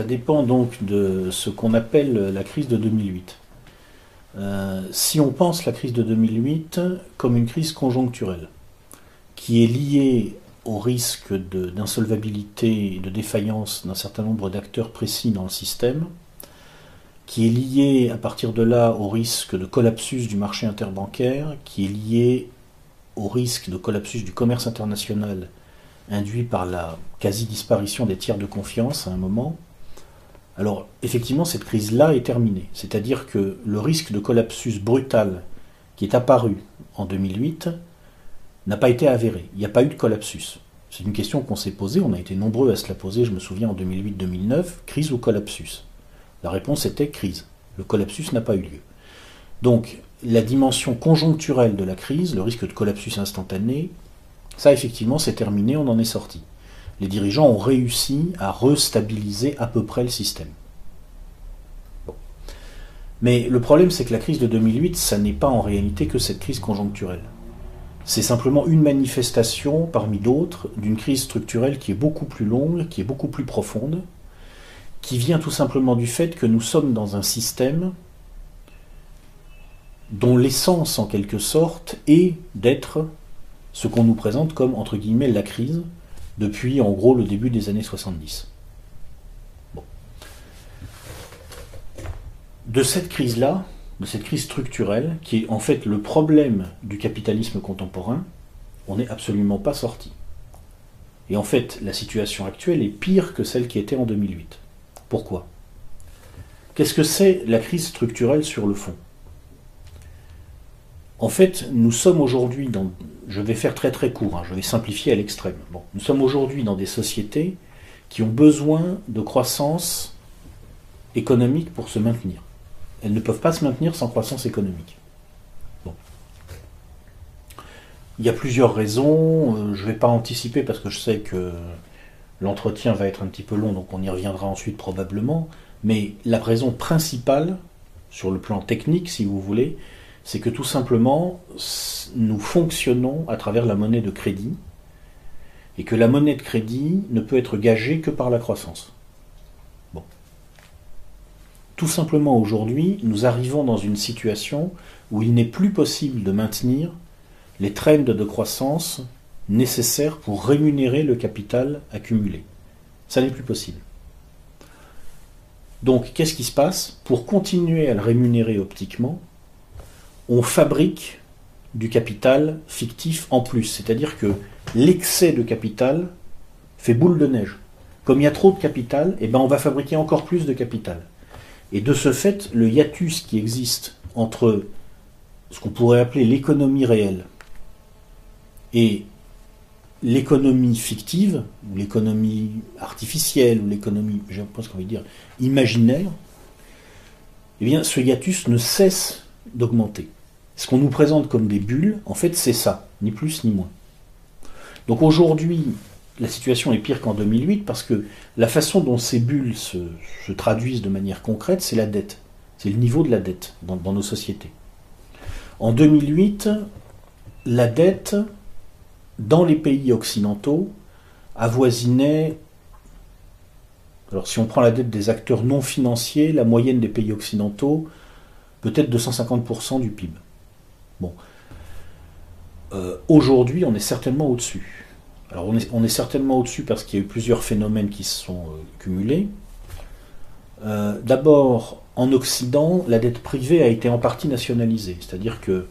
Ça dépend donc de ce qu'on appelle la crise de 2008. Euh, si on pense la crise de 2008 comme une crise conjoncturelle, qui est liée au risque d'insolvabilité et de défaillance d'un certain nombre d'acteurs précis dans le système, qui est liée à partir de là au risque de collapsus du marché interbancaire, qui est lié au risque de collapsus du commerce international induit par la quasi-disparition des tiers de confiance à un moment, alors effectivement cette crise-là est terminée. C'est-à-dire que le risque de collapsus brutal qui est apparu en 2008 n'a pas été avéré. Il n'y a pas eu de collapsus. C'est une question qu'on s'est posée, on a été nombreux à se la poser, je me souviens en 2008-2009, crise ou collapsus? La réponse était crise. Le collapsus n'a pas eu lieu. Donc la dimension conjoncturelle de la crise, le risque de collapsus instantané, ça effectivement c'est terminé, on en est sorti. Les dirigeants ont réussi à restabiliser à peu près le système. Mais le problème c'est que la crise de 2008, ça n'est pas en réalité que cette crise conjoncturelle. C'est simplement une manifestation parmi d'autres d'une crise structurelle qui est beaucoup plus longue, qui est beaucoup plus profonde, qui vient tout simplement du fait que nous sommes dans un système dont l'essence en quelque sorte est d'être ce qu'on nous présente comme entre guillemets la crise depuis en gros le début des années 70. De cette crise-là, de cette crise structurelle, qui est en fait le problème du capitalisme contemporain, on n'est absolument pas sorti. Et en fait, la situation actuelle est pire que celle qui était en 2008. Pourquoi? Qu'est-ce que c'est la crise structurelle sur le fond? En fait, nous sommes aujourd'hui dans... Je vais faire très très court, hein, je vais simplifier à l'extrême. Bon, nous sommes aujourd'hui dans des sociétés qui ont besoin de croissance économique pour se maintenir. Elles ne peuvent pas se maintenir sans croissance économique. Il y a plusieurs raisons, euh, je ne vais pas anticiper parce que je sais que l'entretien va être un petit peu long, donc on y reviendra ensuite probablement, mais la raison principale, sur le plan technique si vous voulez, c'est que tout simplement, nous fonctionnons à travers la monnaie de crédit, et que la monnaie de crédit ne peut être gagée que par la croissance. Tout simplement aujourd'hui, nous arrivons dans une situation où il n'est plus possible de maintenir les trends de croissance nécessaires pour rémunérer le capital accumulé. Ça n'est plus possible. Donc, qu'est-ce qui se passe? Pour continuer à le rémunérer optiquement, on fabrique du capital fictif en plus. C'est-à-dire que l'excès de capital fait boule de neige. Comme il y a trop de capital, eh ben on va fabriquer encore plus de capital. Et de ce fait, le hiatus qui existe entre ce qu'on pourrait appeler l'économie réelle et l'économie fictive, ou l'économie artificielle, ou l'économie, je pense qu'on dire, imaginaire, eh bien, ce hiatus ne cesse d'augmenter. Ce qu'on nous présente comme des bulles, en fait, c'est ça, ni plus ni moins. Donc aujourd'hui, la situation est pire qu'en 2008 parce que la façon dont ces bulles se, traduisent de manière concrète, c'est la dette. C'est le niveau de la dette dans, nos sociétés. En 2008, la dette dans les pays occidentaux avoisinait, alors si on prend la dette des acteurs non financiers, la moyenne des pays occidentaux, peut-être 250% du PIB. Bon. Euh, aujourd'hui, on est certainement au-dessus. Alors on est, certainement au-dessus parce qu'il y a eu plusieurs phénomènes qui se sont euh, cumulés. Euh, d'abord, en Occident, la dette privée a été en partie nationalisée, c'est-à-dire que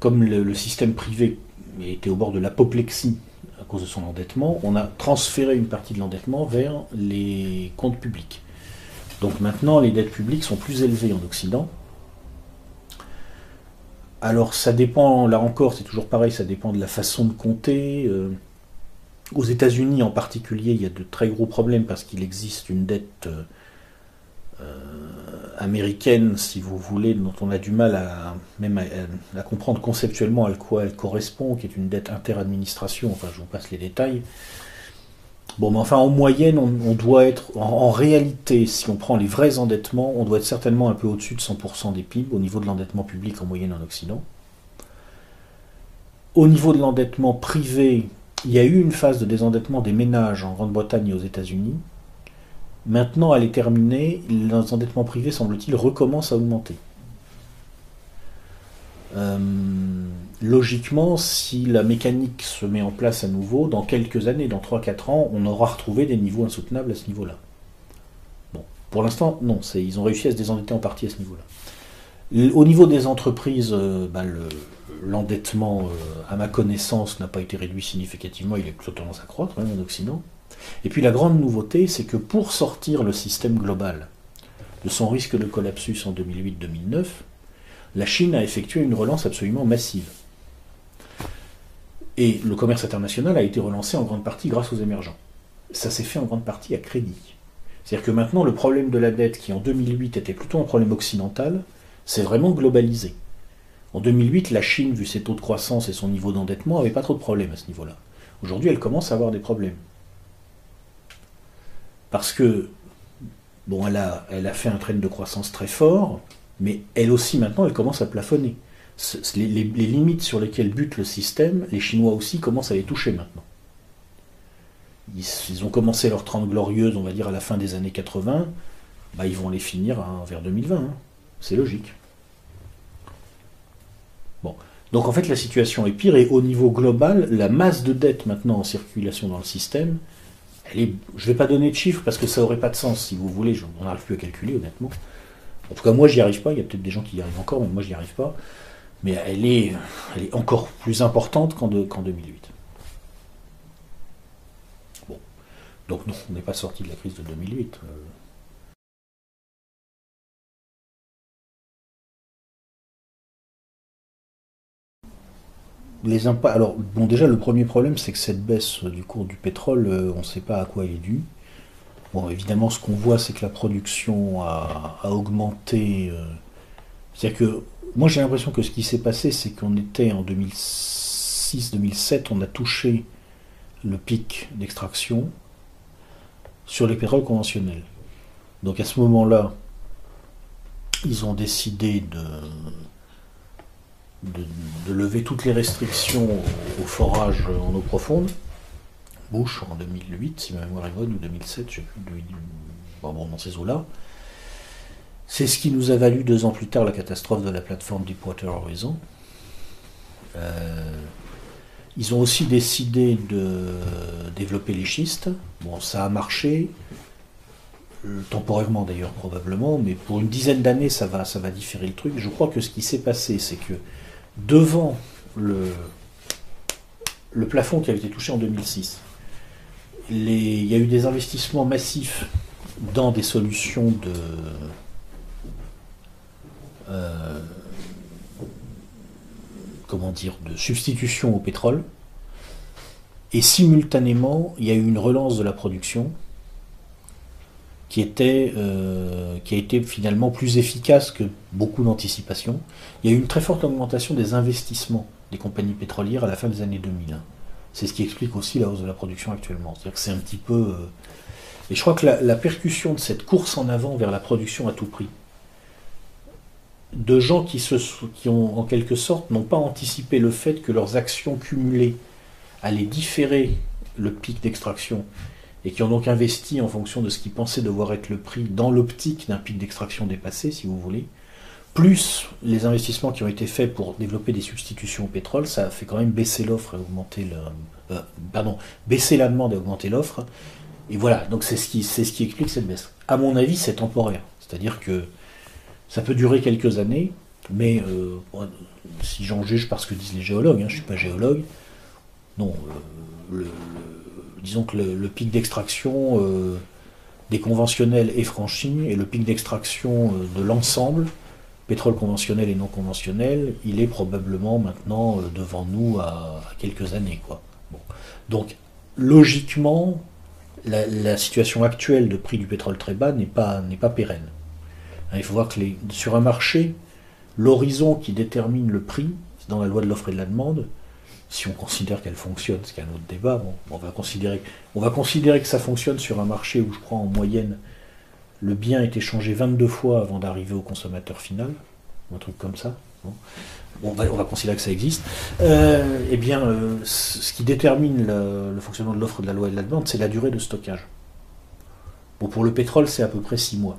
comme le, système privé était au bord de l'apoplexie à cause de son endettement, on a transféré une partie de l'endettement vers les comptes publics. Donc maintenant, les dettes publiques sont plus élevées en Occident. Alors ça dépend, là encore, c'est toujours pareil, ça dépend de la façon de compter. Aux États-Unis en particulier, il y a de très gros problèmes parce qu'il existe une dette euh, euh, américaine, si vous voulez, dont on a du mal à même à, comprendre conceptuellement à quoi elle correspond, qui est une dette interadministration. Enfin, je vous passe les détails. Bon, mais enfin, en moyenne, on, doit être, en, réalité, si on prend les vrais endettements, on doit être certainement un peu au-dessus de 100% des PIB au niveau de l'endettement public en moyenne en Occident. Au niveau de l'endettement privé, il y a eu une phase de désendettement des ménages en Grande-Bretagne et aux États-Unis Maintenant, elle est terminée, l'endettement privé, semble-t-il, recommence à augmenter. Euh, logiquement, si la mécanique se met en place à nouveau, dans quelques années, dans 3-4 ans, on aura retrouvé des niveaux insoutenables à ce niveau-là. Bon, pour l'instant, non, ils ont réussi à se désendetter en partie à ce niveau-là. Au niveau des entreprises, euh, ben, l'endettement, euh, à ma connaissance, n'a pas été réduit significativement, il a plutôt tendance à croître, même en Occident. Et puis la grande nouveauté, c'est que pour sortir le système global de son risque de collapsus en 2008-2009, la Chine a effectué une relance absolument massive. Et le commerce international a été relancé en grande partie grâce aux émergents. Ça s'est fait en grande partie à crédit. C'est-à-dire que maintenant, le problème de la dette, qui en 2008 était plutôt un problème occidental, s'est vraiment globalisé. En 2008, la Chine, vu ses taux de croissance et son niveau d'endettement, n'avait pas trop de problèmes à ce niveau-là. Aujourd'hui, elle commence à avoir des problèmes. Parce que, bon, elle a, elle a fait un train de croissance très fort, mais elle aussi, maintenant, elle commence à plafonner. Les, limites sur lesquelles bute le système, les Chinois aussi commencent à les toucher maintenant. Ils, ont commencé leur 30 glorieuses, on va dire, à la fin des années 80, bah, ils vont les finir vers 2020. Hein. C'est logique. Bon. Donc en fait, la situation est pire et au niveau global, la masse de dette maintenant en circulation dans le système, elle est, je ne vais pas donner de chiffres parce que ça n'aurait pas de sens si vous voulez, on n'arrive plus à calculer honnêtement. En tout cas, moi, j'y arrive pas. Il y a peut-être des gens qui y arrivent encore, mais moi, j'y arrive pas. Mais elle est, elle est encore plus importante qu'en 2008. Bon. Donc, non, on n'est pas sorti de la crise de 2008. Euh. Les impacts. Alors, bon, déjà, le premier problème, c'est que cette baisse du cours du pétrole, euh, on ne sait pas à quoi elle est due. Bon, évidemment, ce qu'on voit, c'est que la production a, augmenté. Euh, c'est-à-dire que moi, j'ai l'impression que ce qui s'est passé, c'est qu'on était en 2006-2007, on a touché le pic d'extraction sur les pétroles conventionnels. Donc à ce moment-là, ils ont décidé de, lever toutes les restrictions au forage en eau profonde. Bush en 2008, si ma mémoire est bonne, ou 2007, je sais plus, dans ces eaux-là. C'est ce qui nous a valu deux ans plus tard la catastrophe de la plateforme Deepwater Horizon. Euh, ils ont aussi décidé de développer les schistes. Bon, ça a marché, euh, temporairement d'ailleurs probablement, mais pour une dizaine d'années ça va, différer le truc. Je crois que ce qui s'est passé, c'est que devant le, le plafond qui avait été touché en 2006, il y a eu des investissements massifs dans des solutions de. Euh, comment dire, de substitution au pétrole. Et simultanément, il y a eu une relance de la production qui, était, euh, qui a été finalement plus efficace que beaucoup d'anticipation. Il y a eu une très forte augmentation des investissements des compagnies pétrolières à la fin des années 2000. C'est ce qui explique aussi la hausse de la production actuellement. C'est-à-dire que c'est un petit peu. Euh, et je crois que la, percussion de cette course en avant vers la production à tout prix, de gens qui, se, qui ont en quelque sorte n'ont pas anticipé le fait que leurs actions cumulées allaient différer le pic d'extraction et qui ont donc investi en fonction de ce qu'ils pensaient devoir être le prix dans l'optique d'un pic d'extraction dépassé, si vous voulez, plus les investissements qui ont été faits pour développer des substitutions au pétrole, ça a fait quand même baisser l'offre et augmenter le, euh, pardon, baisser la demande et augmenter l'offre. Et voilà, donc c'est ce qui, c'est ce qui explique cette baisse. À mon avis, c'est temporaire. C'est-à-dire que ça peut durer quelques années, mais euh, si j'en juge par ce que disent les géologues, hein, je ne suis pas géologue, non, euh, disons que le, pic d'extraction des conventionnels est franchi et le pic d'extraction de l'ensemble pétrole conventionnel et non conventionnel, il est probablement maintenant euh, devant nous à, quelques années. Quoi. Donc, logiquement, la, situation actuelle de prix du pétrole très bas n'est pas, n'est pas pérenne. Hein, il faut voir que sur un marché, l'horizon qui détermine le prix, c'est dans la loi de l'offre et de la demande, si on considère qu'elle fonctionne, ce qui est un autre débat, on, va considérer, que ça fonctionne sur un marché où je crois en moyenne le bien est échangé 22 fois avant d'arriver au consommateur final, un truc comme ça. on, va, considérer que ça existe. Euh, eh bien, euh, ce qui détermine le, fonctionnement de l'offre de la loi et de la demande, c'est la durée de stockage. Pour le pétrole, c'est à peu près 6 mois.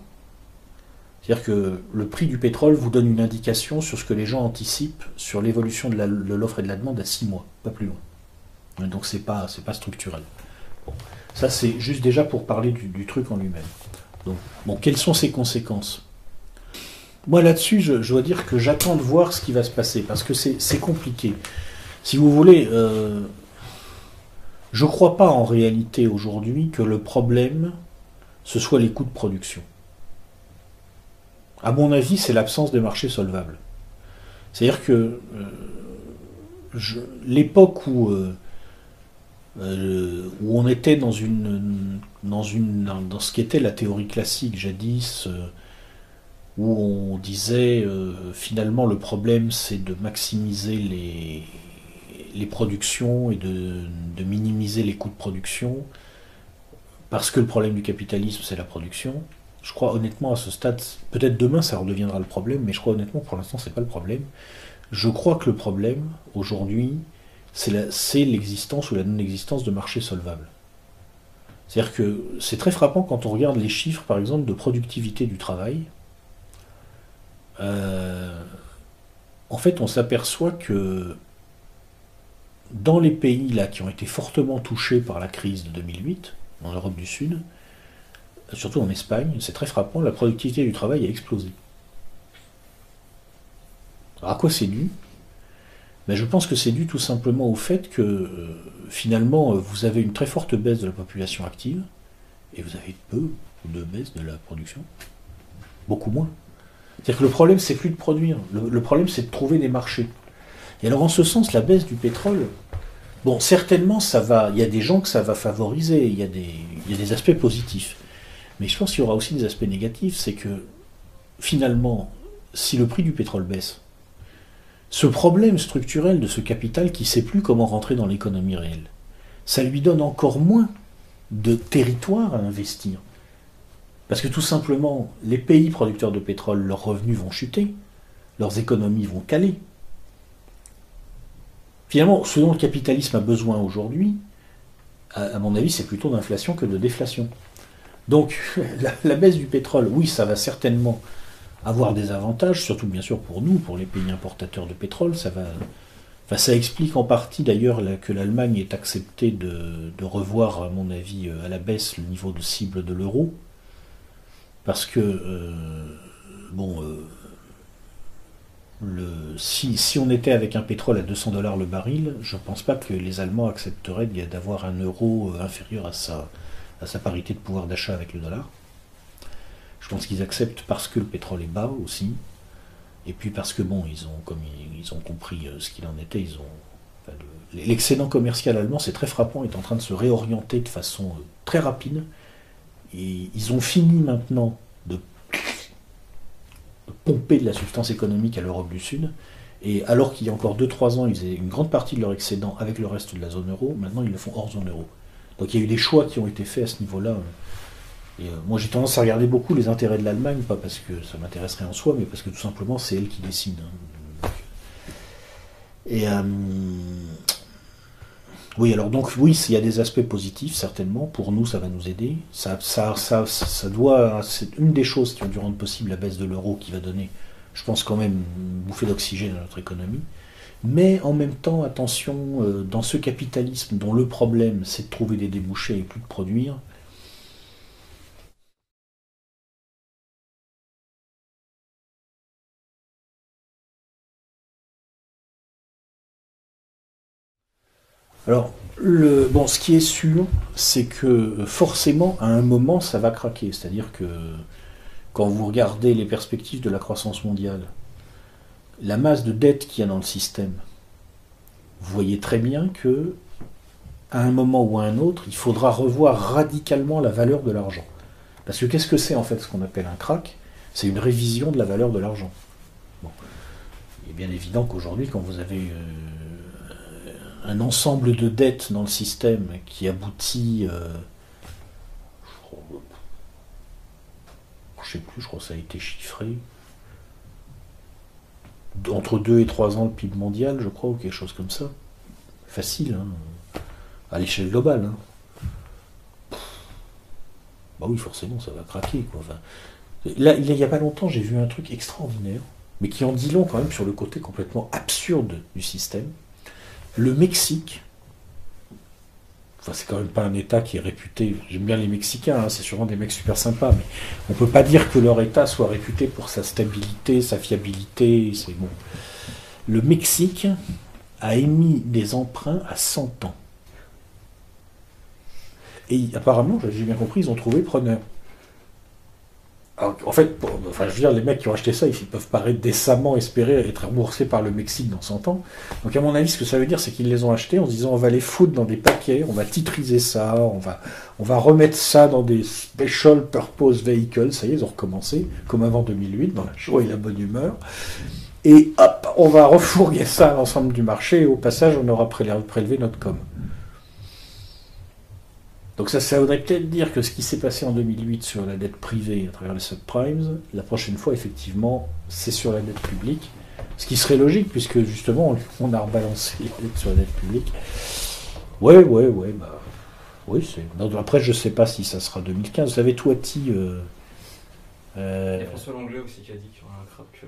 C'est-à-dire que le prix du pétrole vous donne une indication sur ce que les gens anticipent sur l'évolution de l'offre et de la demande à 6 mois, pas plus loin. Donc c'est pas, pas structurel. Ça c'est juste déjà pour parler du, truc en lui-même. Donc, bon, quelles sont ses conséquences? Moi là-dessus, je, dois dire que j'attends de voir ce qui va se passer, parce que c'est compliqué. Si vous voulez, euh, je ne crois pas en réalité aujourd'hui que le problème, ce soit les coûts de production. À mon avis, c'est l'absence de marché solvable. C'est-à-dire que euh, l'époque où, euh, euh, où on était dans, une, dans, une, dans ce qu'était la théorie classique jadis, où on disait finalement le problème c'est de maximiser les, les productions et de, minimiser les coûts de production, parce que le problème du capitalisme, c'est la production. Je crois honnêtement à ce stade, peut-être demain ça redeviendra le problème, mais je crois honnêtement pour l'instant c'est pas le problème. Je crois que le problème aujourd'hui, c'est l'existence ou la non-existence de marchés solvables. C'est-à-dire que c'est très frappant quand on regarde les chiffres, par exemple, de productivité du travail. Euh, en fait, on s'aperçoit que dans les pays là qui ont été fortement touchés par la crise de 2008, en Europe du Sud, surtout en Espagne, c'est très frappant, la productivité du travail a explosé. Alors à quoi c'est dû? Ben, Je pense que c'est dû tout simplement au fait que euh, finalement vous avez une très forte baisse de la population active et vous avez peu de baisse de la production. Beaucoup moins. C'est-à-dire que le problème c'est plus de produire, le problème c'est de trouver des marchés. Et alors en ce sens, la baisse du pétrole, bon, certainement, ça va, il y a des gens que ça va favoriser, il y a des aspects positifs. Mais je pense qu'il y aura aussi des aspects négatifs, c'est que finalement, si le prix du pétrole baisse, ce problème structurel de ce capital qui ne sait plus comment rentrer dans l'économie réelle, ça lui donne encore moins de territoire à investir. Parce que tout simplement, les pays producteurs de pétrole, leurs revenus vont chuter, leurs économies vont caler. Finalement, ce dont le capitalisme a besoin aujourd'hui, à, mon avis, c'est plutôt d'inflation que de déflation. Donc, la, baisse du pétrole, oui, ça va certainement avoir des avantages, surtout bien sûr pour nous, pour les pays importateurs de pétrole. Ça, va, ça explique en partie d'ailleurs que l'Allemagne ait accepté de, revoir, à mon avis, euh, à la baisse le niveau de cible de l'euro. Parce que, euh, bon, euh, si, on était avec un pétrole à 200 dollars le baril, je ne pense pas que les Allemands accepteraient d'avoir un euro inférieur à sa, à sa parité de pouvoir d'achat avec le dollar. Je pense qu'ils acceptent parce que le pétrole est bas aussi, et puis parce que bon, ils ont comme ils, ont compris euh, ce qu'il en était, ils ont l'excédent commercial allemand, c'est très frappant, est en train de se réorienter de façon euh, très rapide. Et ils ont fini maintenant de pomper de la substance économique à l'Europe du Sud. Et alors qu'il y a encore 2-3 ans, ils faisaient une grande partie de leur excédent avec le reste de la zone euro, maintenant ils le font hors zone euro. Donc il y a eu des choix qui ont été faits à ce niveau-là. Et euh, moi j'ai tendance à regarder beaucoup les intérêts de l'Allemagne, pas parce que ça m'intéresserait en soi, mais parce que tout simplement c'est elle qui décide. Hein. Et euh, oui, alors donc oui, il y a des aspects positifs, certainement. Pour nous, ça va nous aider. Ça, ça, ça, ça doit, c'est une des choses qui ont dû rendre possible la baisse de l'euro qui va donner, je pense quand même, une bouffée d'oxygène à notre économie. Mais en même temps, attention, euh, dans ce capitalisme dont le problème c'est de trouver des débouchés et plus de produire, Alors, bon, ce qui est sûr, c'est que forcément, à un moment, ça va craquer. C'est-à-dire que quand vous regardez les perspectives de la croissance mondiale, la masse de dette qu'il y a dans le système, vous voyez très bien que à un moment ou à un autre, il faudra revoir radicalement la valeur de l'argent. Parce que qu'est-ce que c'est en fait ce qu'on appelle un crack C'est une révision de la valeur de l'argent. Il est bien évident qu'aujourd'hui, quand vous avez euh, un ensemble de dettes dans le système qui aboutit. Euh, je sais plus, je crois que ça a été chiffré. Entre 2 et 3 ans le PIB mondial, je crois, ou quelque chose comme ça. Facile, hein, à l'échelle globale. Hein. Bah oui, forcément, ça va craquer. Quoi. là, il n'y a pas longtemps, j'ai vu un truc extraordinaire, mais qui en dit long quand même sur le côté complètement absurde du système. Le Mexique, c'est quand même pas un État qui est réputé, j'aime bien les Mexicains, hein, c'est sûrement des mecs super sympas, mais on peut pas dire que leur État soit réputé pour sa stabilité, sa fiabilité, c'est bon. Le Mexique a émis des emprunts à 100 ans. Et apparemment, j'ai bien compris, ils ont trouvé preneur. En fait, enfin, je veux dire, les mecs qui ont acheté ça, ils peuvent pas décemment espérer être remboursés par le Mexique dans 100 ans. Donc, à mon avis, ce que ça veut dire, c'est qu'ils les ont achetés en se disant on va les foutre dans des paquets, on va titriser ça, on va, on va remettre ça dans des special purpose vehicles. Ça y est, ils ont recommencé, comme avant 2008, dans la joie et la bonne humeur. Et hop, on va refourguer ça à l'ensemble du marché et au passage, on aura prélevé notre com. Donc ça, ça voudrait peut-être dire que ce qui s'est passé en 2008 sur la dette privée à travers les subprimes, la prochaine fois, effectivement, c'est sur la dette publique. Ce qui serait logique, puisque justement, on a rebalancé sur la dette publique. Ouais, ouais, ouais, bah. Oui, c'est. Après, je sais pas si ça sera 2015. Vous savez, Toiti. Euh, euh... Il y a François Langlais aussi qui a dit qu'il y aurait un crack euh,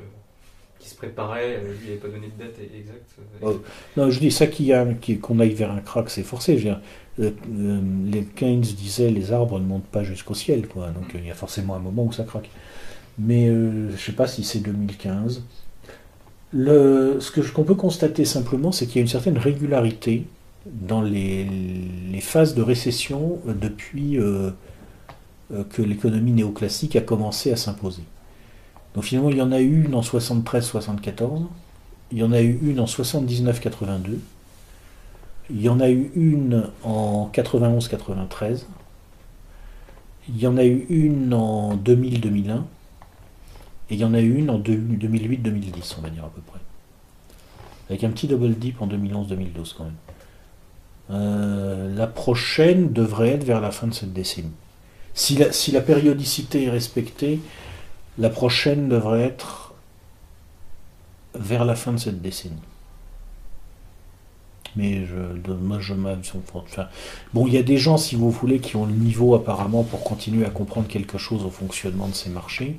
qui se préparait, euh, lui n'avait pas donné de date exacte. Oh, non, je dis ça qu'on aille vers un crack, c'est forcé. Je euh, euh, les Keynes disaient les arbres ne montent pas jusqu'au ciel, quoi. Donc il y a forcément un moment où ça craque. Mais je ne sais pas si c'est 2015. Le, ce qu'on peut constater simplement, c'est qu'il y a une certaine régularité dans les, phases de récession depuis que l'économie néoclassique a commencé à s'imposer. Donc finalement, il y en a eu une en 73-74, il y en a eu une en 79-82, il y en a eu une en 91-93, il y en a eu une en 2000-2001, et il y en a eu une en 2008-2010, on va dire à peu près. Avec un petit double dip en 2011-2012 quand même. Euh, la prochaine devrait être vers la fin de cette décennie. Si la, si la périodicité est respectée, la prochaine devrait être vers la fin de cette décennie. Mais je, moi, je enfin, Bon, il y a des gens, si vous voulez, qui ont le niveau apparemment pour continuer à comprendre quelque chose au fonctionnement de ces marchés.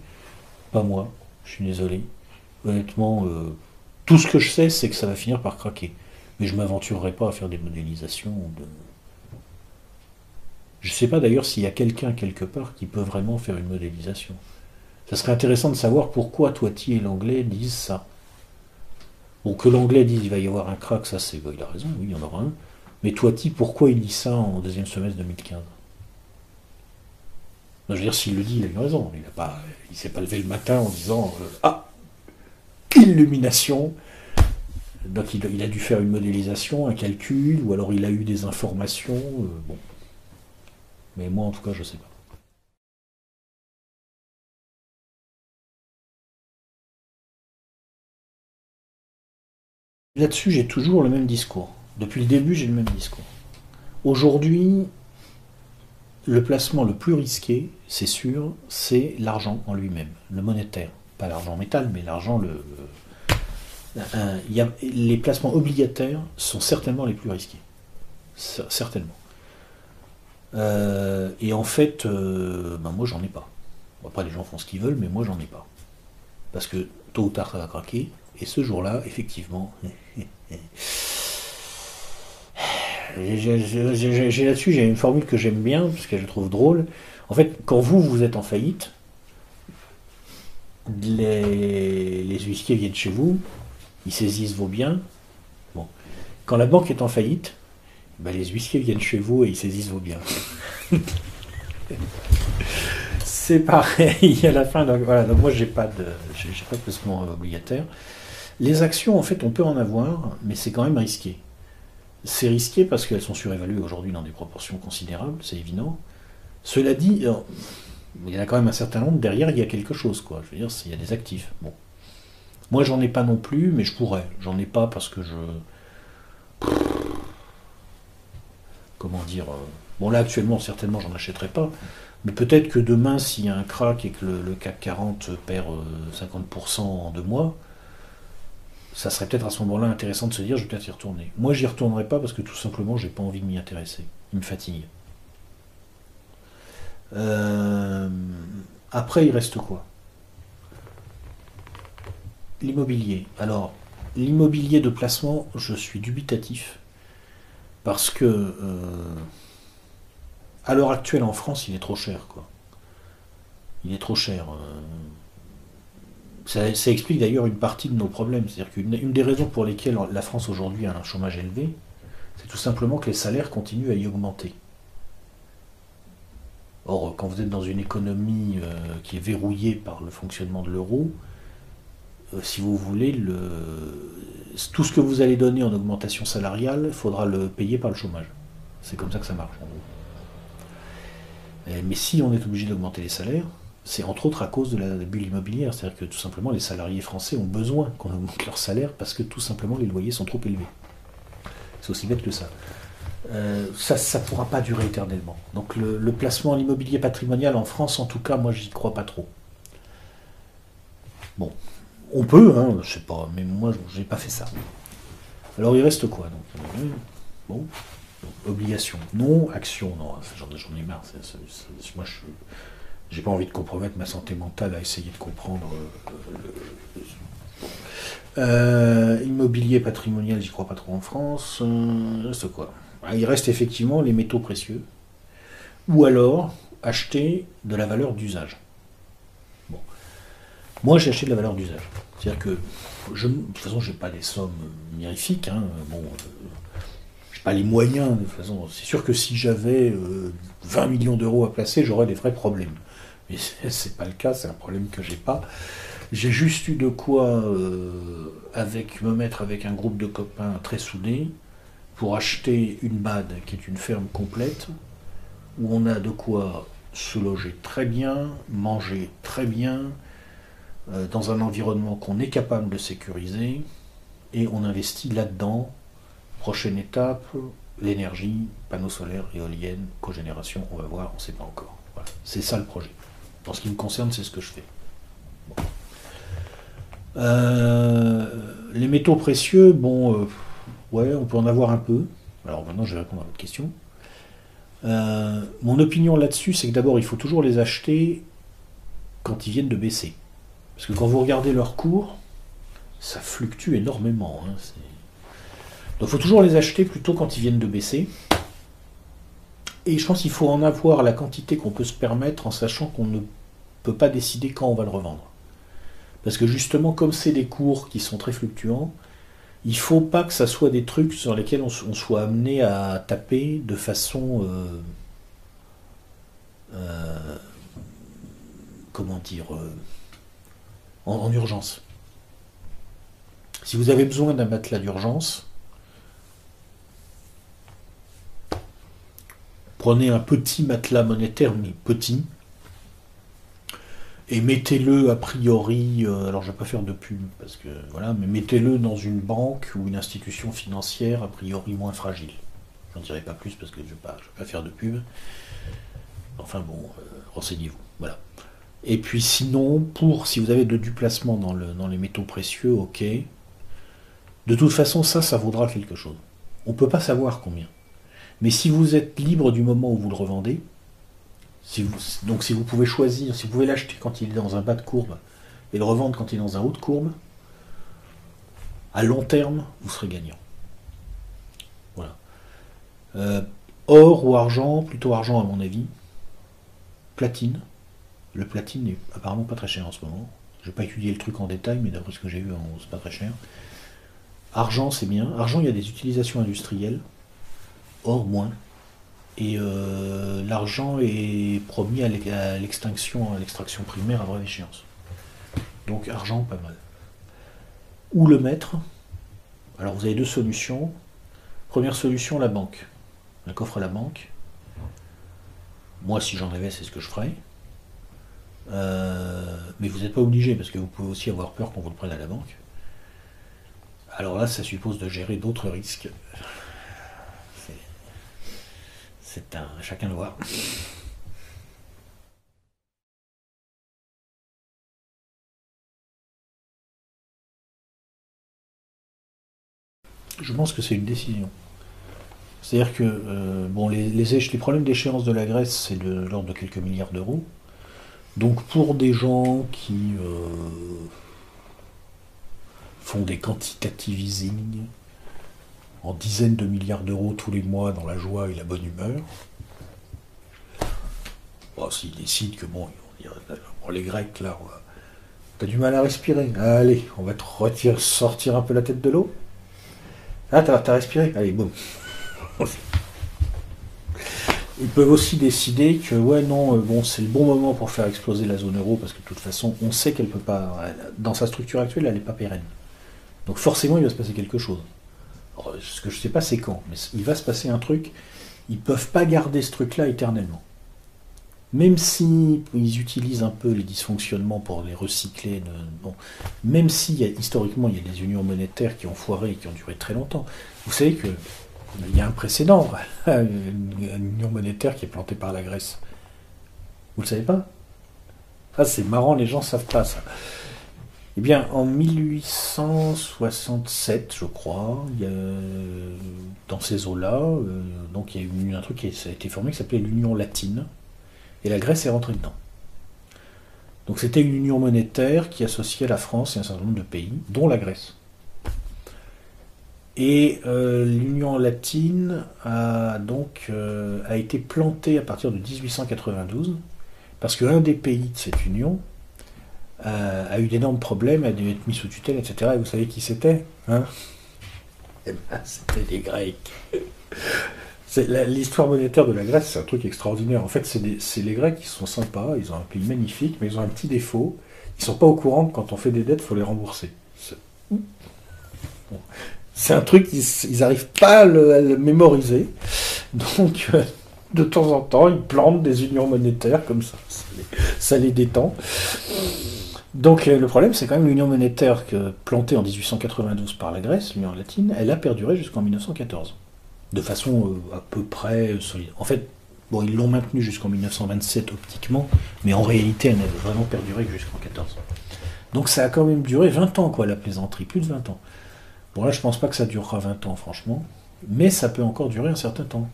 Pas moi, je suis désolé. Honnêtement, euh, tout ce que je sais, c'est que ça va finir par craquer. Mais je ne m'aventurerai pas à faire des modélisations. Je ne sais pas d'ailleurs s'il y a quelqu'un quelque part qui peut vraiment faire une modélisation. Ça serait intéressant de savoir pourquoi Toiti et l'anglais disent ça. Bon, que l'anglais dise qu'il va y avoir un crack, ça c'est. il a raison, oui, il y en aura un. Mais Toiti, pourquoi il dit ça en deuxième semestre 2015 Je veux dire, s'il le dit, il a eu raison. Il ne s'est pas levé le matin en disant euh, Ah Illumination Donc il, a dû faire une modélisation, un calcul, ou alors il a eu des informations. Euh, bon. Mais moi, en tout cas, je ne sais pas. Là-dessus, j'ai toujours le même discours. Depuis le début, j'ai le même discours. Aujourd'hui, le placement le plus risqué, c'est sûr, c'est l'argent en lui-même, le monétaire. Pas l'argent métal, mais l'argent, le. il les placements obligataires sont certainement les plus risqués. Certainement. Euh, et en fait, euh, ben moi, j'en ai pas. Après, les gens font ce qu'ils veulent, mais moi, j'en ai pas. Parce que tôt ou tard, ça va craquer. Et ce jour-là, effectivement, j'ai là-dessus, j'ai une formule que j'aime bien, parce que je trouve drôle. En fait, quand vous, vous êtes en faillite, les, huissiers viennent chez vous, ils saisissent vos biens. Bon. Quand la banque est en faillite, ben les huissiers viennent chez vous et ils saisissent vos biens. C'est pareil à la fin. Donc, voilà, donc moi, j'ai pas de, j'ai pas de placement obligataire. Les actions, en fait, on peut en avoir, mais c'est quand même risqué. C'est risqué parce qu'elles sont surévaluées aujourd'hui dans des proportions considérables, c'est évident. Cela dit, il y en a quand même un certain nombre, derrière il y a quelque chose, quoi. Je veux dire, il y a des actifs. Bon. Moi j'en ai pas non plus, mais je pourrais. J'en ai pas parce que je. Comment dire. Euh, bon là actuellement certainement j'en achèterai pas. Mais peut-être que demain, s'il y a un crack et que le, CAC 40 perd 50% euh, en deux mois, ça serait peut-être à ce moment-là intéressant de se dire je vais peut-être y retourner. Moi, j'y retournerai pas parce que tout simplement, j'ai pas envie de m'y intéresser. Il me fatigue. Euh, Après, il reste quoi? L'immobilier. Alors, l'immobilier de placement, je suis dubitatif. Parce que, euh, à l'heure actuelle en France, il est trop cher. Quoi. Il est trop cher. Euh. Ça, explique d'ailleurs une partie de nos problèmes. C'est-à-dire qu'une des raisons pour lesquelles la France aujourd'hui a un chômage élevé, c'est tout simplement que les salaires continuent à y augmenter. Or, quand vous êtes dans une économie euh, qui est verrouillée par le fonctionnement de l'euro, euh, si vous voulez, le, tout ce que vous allez donner en augmentation salariale, il faudra le payer par le chômage. C'est comme ça que ça marche. mais si on est obligé d'augmenter les salaires, c'est entre autres à cause de la bulle immobilière. C'est-à-dire que tout simplement les salariés français ont besoin qu'on augmente leur salaire parce que tout simplement les loyers sont trop élevés. C'est aussi bête que ça. Euh, ça ne pourra pas durer éternellement. Donc le, placement en immobilier patrimonial en France, en tout cas, moi j'y crois pas trop. Bon, on peut, hein, je sais pas, mais moi j'ai pas fait ça. Alors il reste quoi donc? Bon, obligation. Non, action, non, j'en ai marre. moi je j'ai pas envie de compromettre ma santé mentale à essayer de comprendre euh, euh, immobilier patrimonial, j'y crois pas trop en France. Euh, reste quoi ah, Il reste effectivement les métaux précieux. Ou alors acheter de la valeur d'usage. Bon. Moi, j'ai acheté de la valeur d'usage. C'est-à-dire que, je, de toute façon, je n'ai pas des sommes mirifiques. Hein. Bon, je pas les moyens. De toute façon, c'est sûr que si j'avais 20 millions d'euros à placer, j'aurais des vrais problèmes mais c'est pas le cas, c'est un problème que j'ai pas. J'ai juste eu de quoi euh, avec, me mettre avec un groupe de copains très soudés pour acheter une BAD qui est une ferme complète où on a de quoi se loger très bien, manger très bien, euh, dans un environnement qu'on est capable de sécuriser et on investit là-dedans. Prochaine étape, l'énergie, panneaux solaires, éoliennes, cogénération, on va voir, on ne sait pas encore. C'est ça le projet. En ce qui me concerne, c'est ce que je fais. Euh, les métaux précieux, bon, euh, ouais, on peut en avoir un peu. Alors maintenant, je vais répondre à votre question. Euh, mon opinion là-dessus, c'est que d'abord, il faut toujours les acheter quand ils viennent de baisser. Parce que quand vous regardez leur cours, ça fluctue énormément. Hein, Donc il faut toujours les acheter plutôt quand ils viennent de baisser. Et je pense qu'il faut en avoir la quantité qu'on peut se permettre en sachant qu'on ne peut pas décider quand on va le revendre. Parce que justement, comme c'est des cours qui sont très fluctuants, il ne faut pas que ça soit des trucs sur lesquels on, soit amené à taper de façon... Euh, euh, comment dire euh, en, urgence. Si vous avez besoin d'un matelas d'urgence, prenez un petit matelas monétaire, mais petit, et mettez-le a priori, euh, alors je ne vais pas faire de pub, parce que voilà, mais mettez-le dans une banque ou une institution financière a priori moins fragile. J'en dirai pas plus parce que je ne vais, pas, faire de pub. Enfin bon, euh, renseignez-vous. Voilà. Et puis sinon, pour si vous avez de, du placement dans, dans les métaux précieux, ok. De toute façon, ça, ça vaudra quelque chose. On ne peut pas savoir combien. Mais si vous êtes libre du moment où vous le revendez, donc si vous pouvez choisir, si vous pouvez l'acheter quand il est dans un bas de courbe et le revendre quand il est dans un haut de courbe, à long terme, vous serez gagnant. Euh, or ou argent, plutôt argent à mon avis. Platine. Le platine n'est apparemment pas très cher en ce moment. Je n'ai pas étudié le truc en détail, mais d'après ce que j'ai vu, c'est pas très cher. Argent, c'est bien. Argent, il y a des utilisations industrielles. Or, moins. Et euh, l'argent est promis à l'extinction, à l'extraction primaire à vraie échéance. Donc argent, pas mal. Où le mettre? Alors vous avez deux solutions. Première solution, la banque. Un coffre à la banque. Moi, si j'en avais, c'est ce que je ferais. Euh, mais vous n'êtes pas obligé, parce que vous pouvez aussi avoir peur qu'on vous le prenne à la banque. Alors là, ça suppose de gérer d'autres risques. C'est un chacun le voir. Je pense que c'est une décision. C'est-à-dire que euh, les, problèmes d'échéance de la Grèce, c'est de l'ordre de quelques milliards d'euros. Donc pour des gens qui euh, font des quantitative easing en dizaines de milliards d'euros tous les mois dans la joie et la bonne humeur, s'ils décident que bon, les Grecs là, t'as du mal à respirer, allez, on va te retirer, sortir un peu la tête de l'eau. Ah, t'as as respiré Allez, boum. Ils peuvent aussi décider que ouais non euh, bon c'est le bon moment pour faire exploser la zone euro parce que de toute façon on sait qu'elle peut pas dans sa structure actuelle elle n'est pas pérenne. Donc forcément il va se passer quelque chose. Ce que je sais pas c'est quand, mais il va se passer un truc. Ils peuvent pas garder ce truc là éternellement. Même si ils utilisent un peu les dysfonctionnements pour les recycler, même si historiquement il y a des unions monétaires qui ont foiré et qui ont duré très longtemps, vous savez que il y a un précédent, une union monétaire qui est plantée par la Grèce. Vous le savez pas? Ah, c'est marrant, les gens savent pas ça. Eh bien, en 1867, je crois, dans ces eaux-là, euh, il y a eu un truc qui a été formé qui s'appelait l'Union latine, et la Grèce est rentrée dedans. Donc c'était une union monétaire qui associait la France et un certain nombre de pays, dont la Grèce. Et euh, l'Union latine a donc euh, a été plantée à partir de 1892 parce qu'un des pays de cette union euh, a eu d'énormes problèmes, a dû être mis sous tutelle, etc. Et vous savez qui c'était hein? Eh ben, C'était les Grecs. L'histoire monétaire de la Grèce, c'est un truc extraordinaire. En fait, c'est les Grecs qui sont sympas, ils ont un pays magnifique, mais ils ont un petit défaut. Ils sont pas au courant que quand on fait des dettes, il faut les rembourser. C'est un truc, ils n'arrivent pas à le, mémoriser. Donc, euh, de temps en temps, ils plantent des unions monétaires comme ça. Ça les, détend. Donc, euh, le problème, c'est quand même l'union monétaire que, plantée en 1892 par la Grèce, l'union latine, elle a perduré jusqu'en 1914. De façon euh, à peu près solide. En fait, bon, ils l'ont maintenue jusqu'en 1927 optiquement, mais en réalité, elle n'a vraiment perduré jusqu'en 14. Donc, ça a quand même duré 20 ans, quoi, la plaisanterie, plus de 20 ans. Bon là, je pense pas que ça durera 20 ans, franchement, mais ça peut encore durer un certain temps.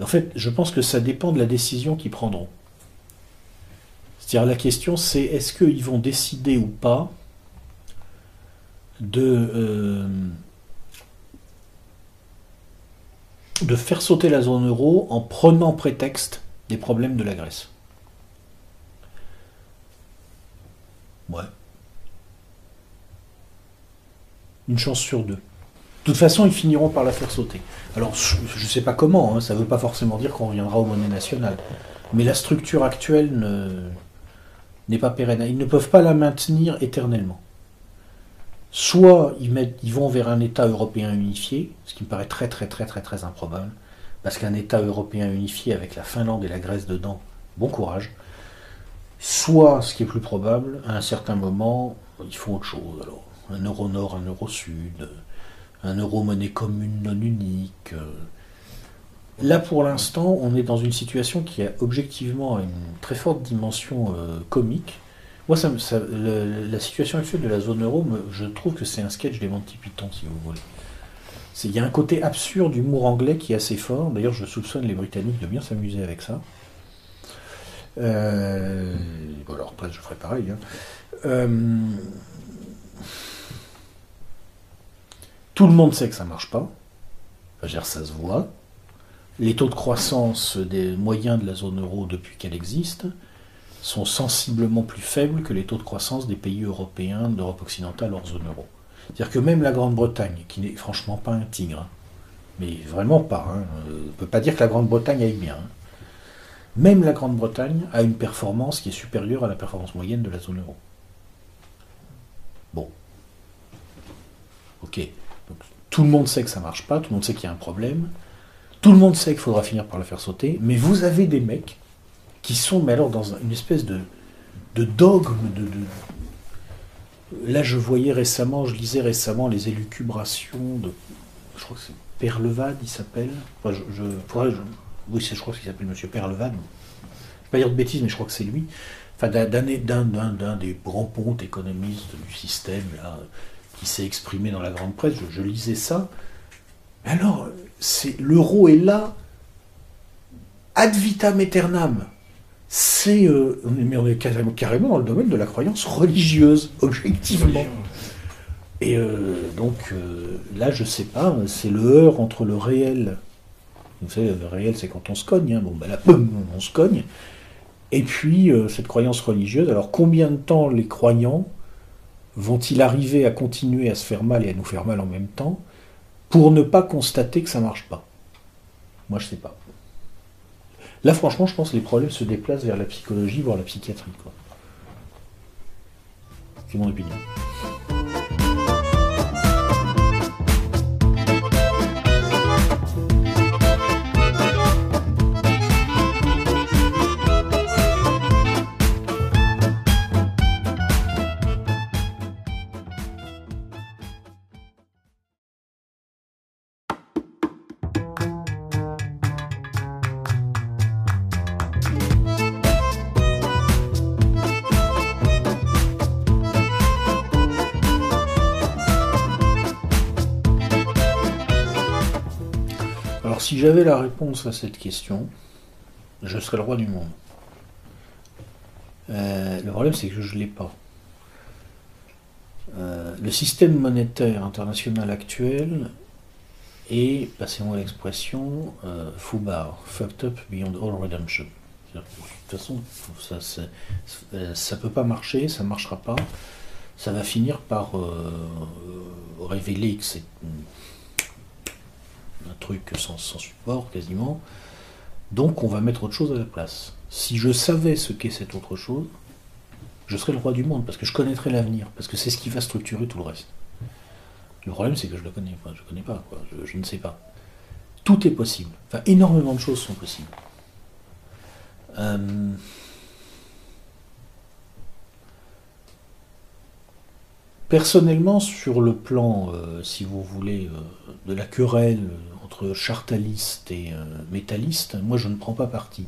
En fait, je pense que ça dépend de la décision qu'ils prendront. C'est-à-dire la question, c'est est-ce qu'ils vont décider ou pas de, euh, de faire sauter la zone euro en prenant prétexte des problèmes de la Grèce? Ouais. une chance sur deux. De toute façon, ils finiront par la faire sauter. Alors, je ne sais pas comment, hein, ça ne veut pas forcément dire qu'on reviendra aux monnaies nationales. Mais la structure actuelle n'est pas pérenne. Ils ne peuvent pas la maintenir éternellement. Soit ils, vont vers un État européen unifié, ce qui me paraît très très très très très improbable, parce qu'un État européen unifié avec la Finlande et la Grèce dedans, bon courage. Soit, ce qui est plus probable, à un certain moment, ils font autre chose. Alors, un euro nord, un euro sud, un euro monnaie commune non unique. Là, pour l'instant, on est dans une situation qui a objectivement une très forte dimension euh, comique. Moi, la situation actuelle de la zone euro, je trouve que c'est un sketch des Monty Python, si vous voulez. Il y a un côté absurde d'humour anglais qui est assez fort. D'ailleurs, je soupçonne les Britanniques de bien s'amuser avec ça. Euh, bon, alors, après, je ferai pareil. Hein. Euh, Tout le monde sait que ça ne marche pas. Dire, ça se voit. Les taux de croissance des moyens de la zone euro depuis qu'elle existe sont sensiblement plus faibles que les taux de croissance des pays européens d'Europe occidentale hors zone euro. C'est-à-dire que même la Grande-Bretagne, qui n'est franchement pas un tigre, hein, mais vraiment pas, hein, on ne peut pas dire que la Grande-Bretagne aille bien. Hein. Même la Grande-Bretagne a une performance qui est supérieure à la performance moyenne de la zone euro. Bon. Ok. Tout le monde sait que ça marche pas, tout le monde sait qu'il y a un problème, tout le monde sait qu'il faudra finir par la faire sauter, mais vous avez des mecs qui sont, mais alors, dans une espèce de, dogme, de, Là, je voyais récemment, je lisais récemment les élucubrations de. Je crois que c'est Perlevad, il s'appelle. Enfin, je, oui, je crois qu'il s'appelle Monsieur Perlevad. Je ne vais pas dire de bêtises, mais je crois que c'est lui. Enfin, d'un des grands pontes économistes du système, qui s'est exprimé dans la grande presse, je, lisais ça. alors, c'est l'euro est là ad vitam aeternam. c'est. mais on est carrément, carrément dans le domaine de la croyance religieuse, objectivement. Et donc là, je sais pas, c'est le heurt entre le réel. Vous savez, le réel, c'est quand on se cogne. Hein. Bon, ben là, on se cogne. Et puis, cette croyance religieuse. Alors, combien de temps les croyants vont-ils arriver à continuer à se faire mal et à nous faire mal en même temps? Pour ne pas constater que ça marche pas Moi, je sais pas. Là, franchement, je pense que les problèmes se déplacent vers la psychologie, voire la psychiatrie. C'est mon opinion. Si j'avais la réponse à cette question, je serais le roi du monde. Euh, le problème, c'est que je ne l'ai pas. Euh, le système monétaire international actuel est, passez-moi l'expression, euh, fucked up beyond all redemption. De toute façon, ça ne peut pas marcher, ça ne marchera pas. Ça va finir par révéler que c'est un truc sans, support quasiment. Donc on va mettre autre chose à la place. Si je savais ce qu'est cette autre chose, je serais le roi du monde, parce que je connaîtrais l'avenir, parce que c'est ce qui va structurer tout le reste. Le problème, c'est que je ne le connais je connais pas. Je, ne sais pas. Tout est possible. Enfin, énormément de choses sont possibles. Euh, personnellement, sur le plan, euh, si vous voulez, euh, de la querelle entre chartalistes et euh, métallistes, moi je ne prends pas parti.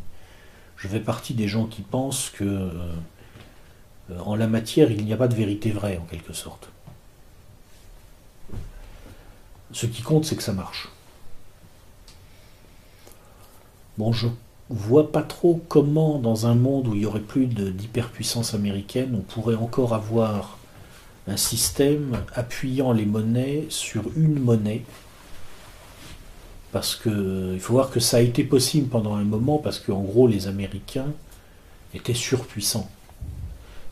Je fais partie des gens qui pensent que euh, en la matière il n'y a pas de vérité vraie en quelque sorte. Ce qui compte c'est que ça marche. Bon, je vois pas trop comment dans un monde où il y aurait plus d'hyperpuissance américaine on pourrait encore avoir un système appuyant les monnaies sur une monnaie parce que il faut voir que ça a été possible pendant un moment parce qu'en gros les Américains étaient surpuissants.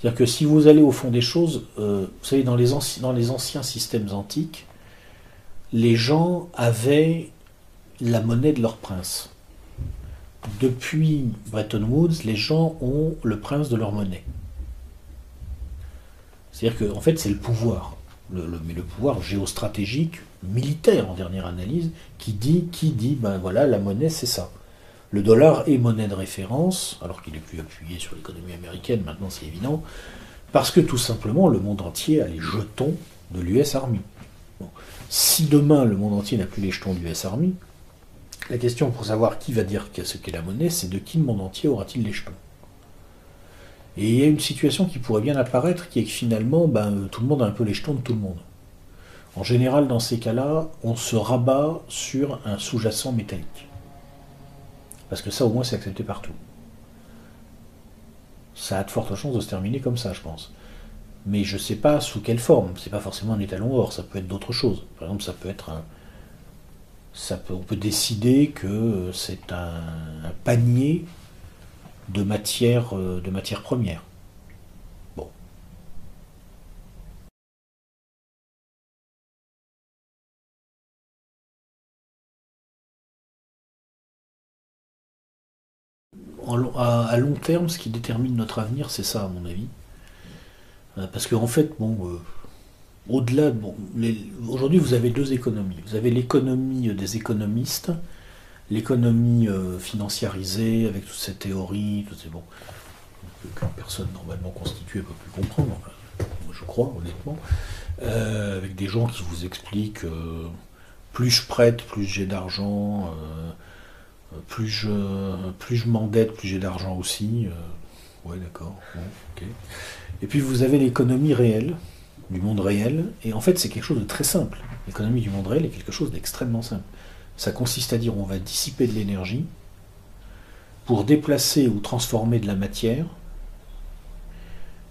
C'est-à-dire que si vous allez au fond des choses, euh, vous savez, dans les, dans les anciens systèmes antiques, les gens avaient la monnaie de leur prince. Depuis Bretton Woods, les gens ont le prince de leur monnaie. C'est-à-dire qu'en en fait, c'est le pouvoir, mais le pouvoir géostratégique militaire en dernière analyse, qui dit, qui dit, ben voilà, la monnaie c'est ça. Le dollar est monnaie de référence, alors qu'il est plus appuyé sur l'économie américaine, maintenant c'est évident, parce que tout simplement le monde entier a les jetons de l'US Army. Si demain le monde entier n'a plus les jetons de l'US Army, la question pour savoir qui va dire ce qu'est la monnaie, c'est de qui le monde entier aura-t-il les jetons Et il y a une situation qui pourrait bien apparaître, qui est que finalement, ben, tout le monde a un peu les jetons de tout le monde. En général, dans ces cas-là, on se rabat sur un sous-jacent métallique. Parce que ça, au moins, c'est accepté partout. Ça a de fortes chances de se terminer comme ça, je pense. Mais je ne sais pas sous quelle forme. C'est pas forcément un étalon or, ça peut être d'autres choses. Par exemple, ça peut être un. On peut décider que c'est un, un panier de matières euh, de matière à, long terme, ce qui détermine notre avenir, c'est ça, à mon avis. Euh, parce qu'en fait, bon, euh, au-delà, bon, aujourd'hui, vous avez deux économies. Vous avez l'économie des économistes, l'économie euh, financiarisée, avec toutes ces théories, tout ces, qu'une personne normalement constituée peut plus comprendre, je crois, honnêtement, avec des gens qui vous expliquent plus je prête, plus j'ai d'argent plus je, plus je m'endette, plus j'ai d'argent aussi. Euh, ouais, d'accord. Et puis vous avez l'économie réelle, du monde réel, et en fait c'est quelque chose de très simple. L'économie du monde réel est quelque chose d'extrêmement simple. Ça consiste à dire on va dissiper de l'énergie pour déplacer ou transformer de la matière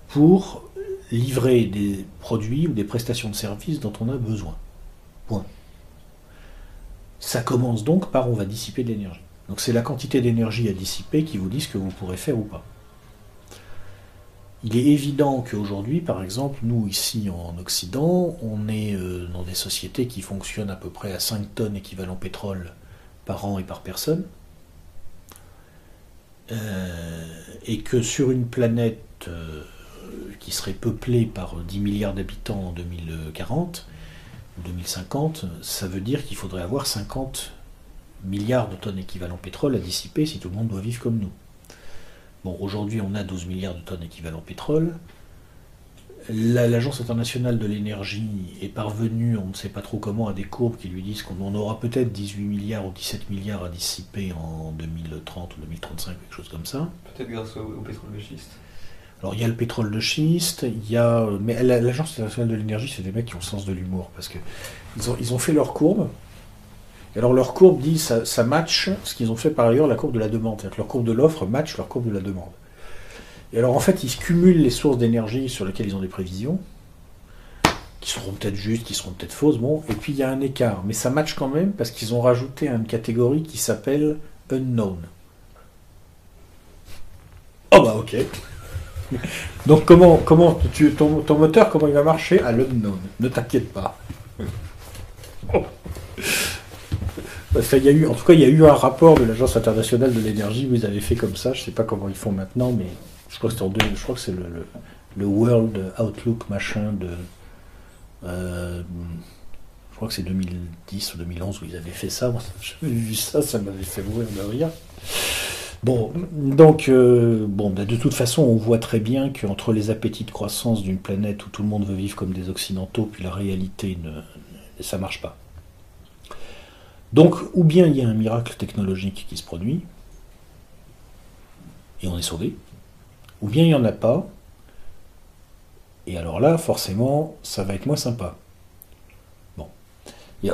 pour livrer des produits ou des prestations de services dont on a besoin. Point. Ça commence donc par on va dissiper de l'énergie. Donc c'est la quantité d'énergie à dissiper qui vous dit ce que vous pourrez faire ou pas. Il est évident qu'aujourd'hui, par exemple, nous ici en Occident, on est euh, dans des sociétés qui fonctionnent à peu près à 5 tonnes équivalent pétrole par an et par personne. Euh, et que sur une planète euh, qui serait peuplée par 10 milliards d'habitants en 2040 ou 2050, ça veut dire qu'il faudrait avoir 50 milliards de tonnes équivalent pétrole à dissiper si tout le monde doit vivre comme nous. Bon, aujourd'hui, on a 12 milliards de tonnes équivalent pétrole. L'Agence internationale de l'énergie est parvenue, on ne sait pas trop comment, à des courbes qui lui disent qu'on aura peut-être 18 milliards ou 17 milliards à dissiper en 2030 ou 2035, quelque chose comme ça. Peut-être grâce au, pétrole de schiste. Alors il y a le pétrole de schiste, il y a. Mais l'Agence internationale de l'énergie, c'est des mecs qui ont le sens de l'humour, parce que ont, ils ont fait leurs courbes, et alors leur courbe dit ça, ça match ce qu'ils ont fait par ailleurs la courbe de la demande. C'est-à-dire que leur courbe de l'offre match leur courbe de la demande. Et alors en fait, ils cumulent les sources d'énergie sur lesquelles ils ont des prévisions, qui seront peut-être justes, qui seront peut-être fausses, bon, et puis il y a un écart. Mais ça match quand même parce qu'ils ont rajouté une catégorie qui s'appelle unknown. Oh bah ok. Donc comment, comment tu, ton, ton moteur, comment il va marcher? À l'unknown Ne t'inquiète pas. en tout cas, il y a eu un rapport de l'Agence internationale de l'énergie où ils avaient fait comme ça. Je ne sais pas comment ils font maintenant, mais je crois que c'est en je crois que c'est le, World Outlook machin de. Euh, je crois que c'est 2010 ou 2011 où ils avaient fait ça. J'avais vu ça, ça m'avait fait mourir de rire. Bon, donc, euh, bon, bah, de toute façon, on voit très bien qu'entre les appétits de croissance d'une planète où tout le monde veut vivre comme des Occidentaux, puis la réalité, ne, ça marche pas. Donc, ou bien il y a un miracle technologique qui se produit, et on est sauvé, ou bien il n'y en a pas, et alors là, forcément, ça va être moins sympa. Bon.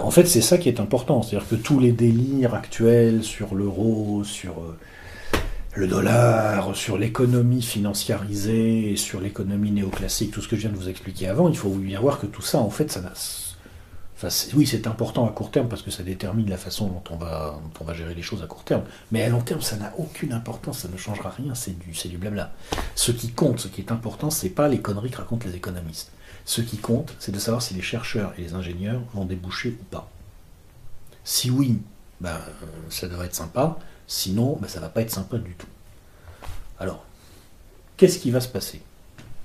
en fait, c'est ça qui est important, c'est-à-dire que tous les délires actuels sur l'euro, sur euh, le dollar, sur l'économie financiarisée, sur l'économie néoclassique, tout ce que je viens de vous expliquer avant, il faut bien voir que tout ça, en fait, ça n'a oui, c'est important à court terme parce que ça détermine la façon dont on, va, gérer les choses à court terme. Mais à long terme, ça n'a aucune importance, ça ne changera rien, c'est du, du blabla. Ce qui compte, ce qui est important, c'est pas les conneries que racontent les économistes. Ce qui compte, c'est de savoir si les chercheurs et les ingénieurs vont déboucher ou pas. Si oui, ben, ça devrait être sympa. Sinon, ben, ça va pas être sympa du tout. Alors, qu'est-ce qui va se passer?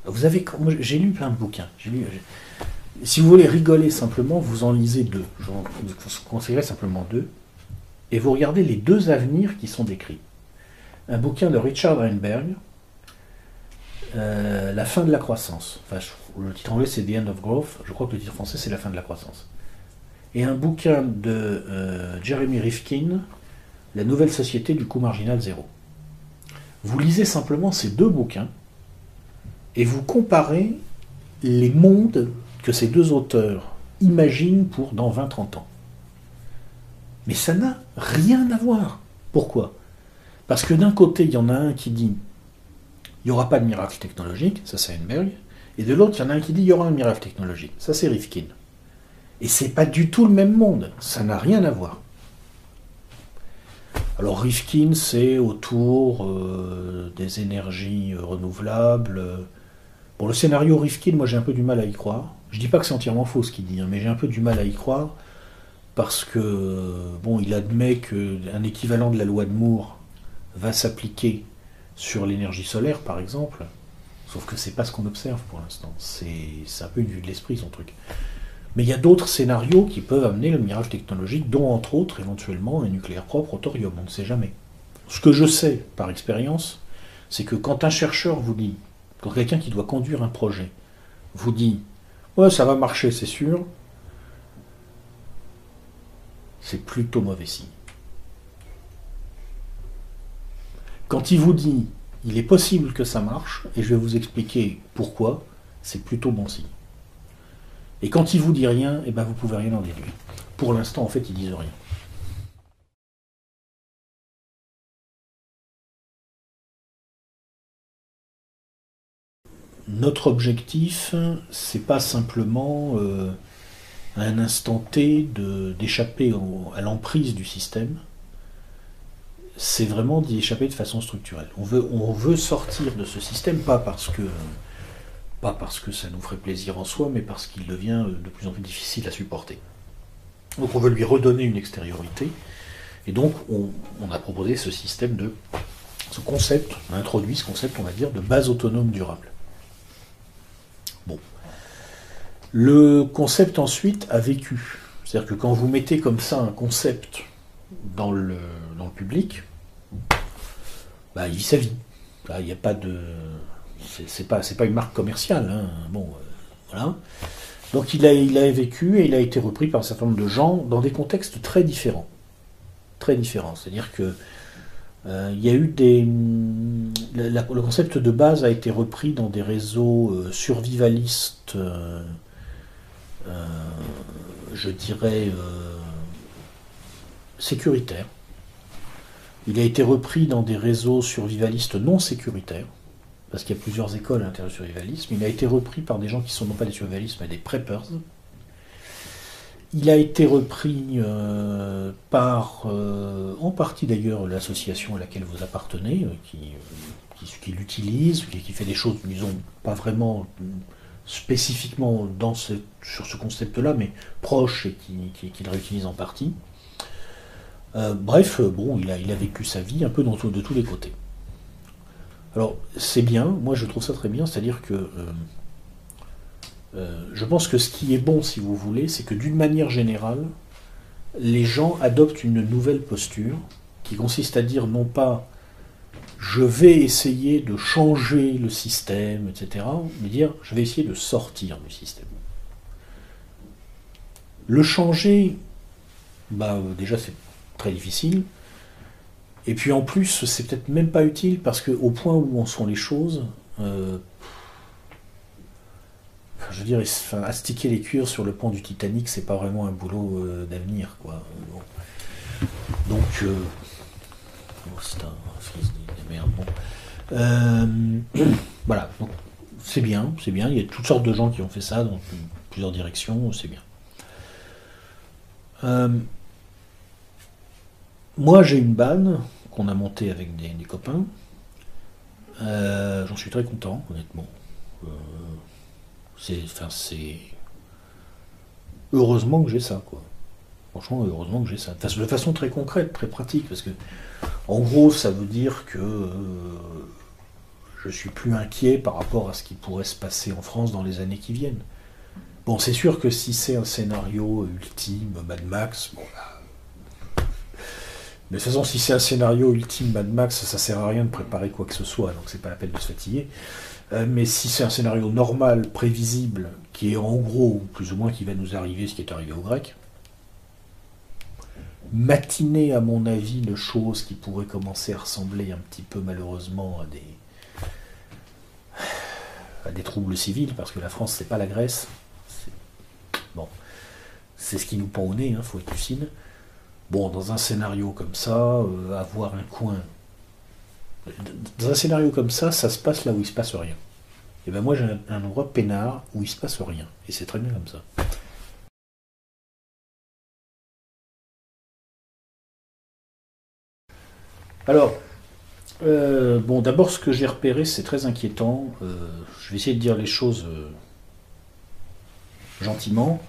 Vous avez, j'ai lu plein de bouquins. Si vous voulez rigoler simplement, vous en lisez deux. Je vous conseillerais simplement deux. Et vous regardez les deux avenirs qui sont décrits. Un bouquin de Richard Heinberg, euh, La fin de la croissance. Enfin, le titre anglais c'est The End of Growth. Je crois que le titre français c'est La fin de la croissance. Et un bouquin de euh, Jeremy Rifkin, La nouvelle société du coût marginal zéro. Vous lisez simplement ces deux bouquins et vous comparez les mondes que ces deux auteurs imaginent pour dans 20-30 ans. Mais ça n'a rien à voir. Pourquoi? Parce que d'un côté, il y en a un qui dit il n'y aura pas de miracle technologique, ça c'est Heinberg, et de l'autre, il y en a un qui dit il y aura un miracle technologique, ça c'est Rifkin. Et c'est pas du tout le même monde, ça n'a rien à voir. Alors Rifkin, c'est autour euh, des énergies euh, renouvelables. Bon, le scénario Rifkin, moi j'ai un peu du mal à y croire. Je dis pas que c'est entièrement faux ce qu'il dit, hein, mais j'ai un peu du mal à y croire parce que bon, il admet qu'un équivalent de la loi de Moore va s'appliquer sur l'énergie solaire, par exemple. Sauf que c'est pas ce qu'on observe pour l'instant. C'est un peu une vue de l'esprit son truc. Mais il y a d'autres scénarios qui peuvent amener le mirage technologique, dont entre autres éventuellement un nucléaire propre au thorium. On ne sait jamais. Ce que je sais par expérience, c'est que quand un chercheur vous dit, quand quelqu'un qui doit conduire un projet vous dit Ouais, ça va marcher, c'est sûr. C'est plutôt mauvais signe. Quand il vous dit il est possible que ça marche, et je vais vous expliquer pourquoi, c'est plutôt bon signe. Et quand il vous dit rien, et eh ben vous pouvez rien en déduire. Pour l'instant, en fait, ils disent rien. Notre objectif, c'est pas simplement euh, à un instant T d'échapper à l'emprise du système, c'est vraiment d'y échapper de façon structurelle. On veut, on veut sortir de ce système, pas parce que pas parce que ça nous ferait plaisir en soi, mais parce qu'il devient de plus en plus difficile à supporter. Donc on veut lui redonner une extériorité, et donc on, a proposé ce système de ce concept, on a introduit ce concept, on va dire, de base autonome durable. Bon. Le concept ensuite a vécu. C'est-à-dire que quand vous mettez comme ça un concept dans le, dans public, bah, il vit sa vie. Il n'y a pas de. C'est pas, pas une marque commerciale. Hein. Euh. Donc il a, a vécu et il a été repris par un certain nombre de gens dans des contextes très différents. Très différents. C'est-à-dire que euh, y a eu des. le concept de base a été repris dans des réseaux euh, survivalistes, je dirais, sécuritaires. Il a été repris dans des réseaux survivalistes non sécuritaires, parce qu'il y a plusieurs écoles à l'intérieur du survivalisme. Il a été repris par des gens qui sont non pas des survivalistes, mais des preppers. Il a été repris euh, par, euh, en partie d'ailleurs, l'association à laquelle vous appartenez, euh, qui, qui, l'utilise, qui, fait des choses, disons, pas vraiment spécifiquement dans sur ce concept-là, mais proche et qui, qui, réutilise en partie. Euh, bref, euh, bon, il a, vécu sa vie un peu de tous les côtés. Alors, c'est bien, moi je trouve ça très bien, c'est-à-dire que euh, je pense que ce qui est bon, si vous voulez, c'est que d'une manière générale, les gens adoptent une nouvelle posture qui consiste à dire non pas je vais essayer de changer le système, etc., mais dire je vais essayer de sortir du système. Le changer, bah, déjà c'est très difficile. Et puis en plus, c'est peut-être même pas utile parce que au point où en sont les choses, euh, je veux dire, astiquer les cuirs sur le pont du Titanic, c'est pas vraiment un boulot euh, d'avenir. Donc, euh, c'est un fils de Bon. voilà, c'est bien, c'est bien. Il y a toutes sortes de gens qui ont fait ça dans plusieurs directions, c'est bien. Moi, j'ai une banne qu'on a montée avec des, copains. Euh, j'en suis très content, honnêtement. Euh, c'est, enfin, c'est heureusement que j'ai ça, quoi. Franchement, heureusement que j'ai ça. De façon très concrète, très pratique, parce que, en gros, ça veut dire que euh, je suis plus inquiet par rapport à ce qui pourrait se passer en France dans les années qui viennent. Bon, c'est sûr que si c'est un scénario ultime, Mad Max, bon là, de toute façon, si c'est un scénario ultime Mad Max, ça sert à rien de préparer quoi que ce soit, donc c'est pas la peine de se fatiguer. Euh, mais si c'est un scénario normal, prévisible, qui est en gros, plus ou moins, qui va nous arriver ce qui est arrivé aux Grecs, matiner, à mon avis, de choses qui pourraient commencer à ressembler un petit peu malheureusement à des, troubles civils, parce que la France, c'est pas la Grèce. Bon, c'est ce qui nous pend au nez, hein, faut être lucide. Bon, dans un scénario comme ça, euh, avoir un coin. Dans un scénario comme ça, ça se passe là où il se passe rien. Et ben moi j'ai un, endroit peinard où il se passe rien. Et c'est très bien comme ça. Alors, euh, bon, d'abord ce que j'ai repéré, c'est très inquiétant. Euh, je vais essayer de dire les choses gentiment.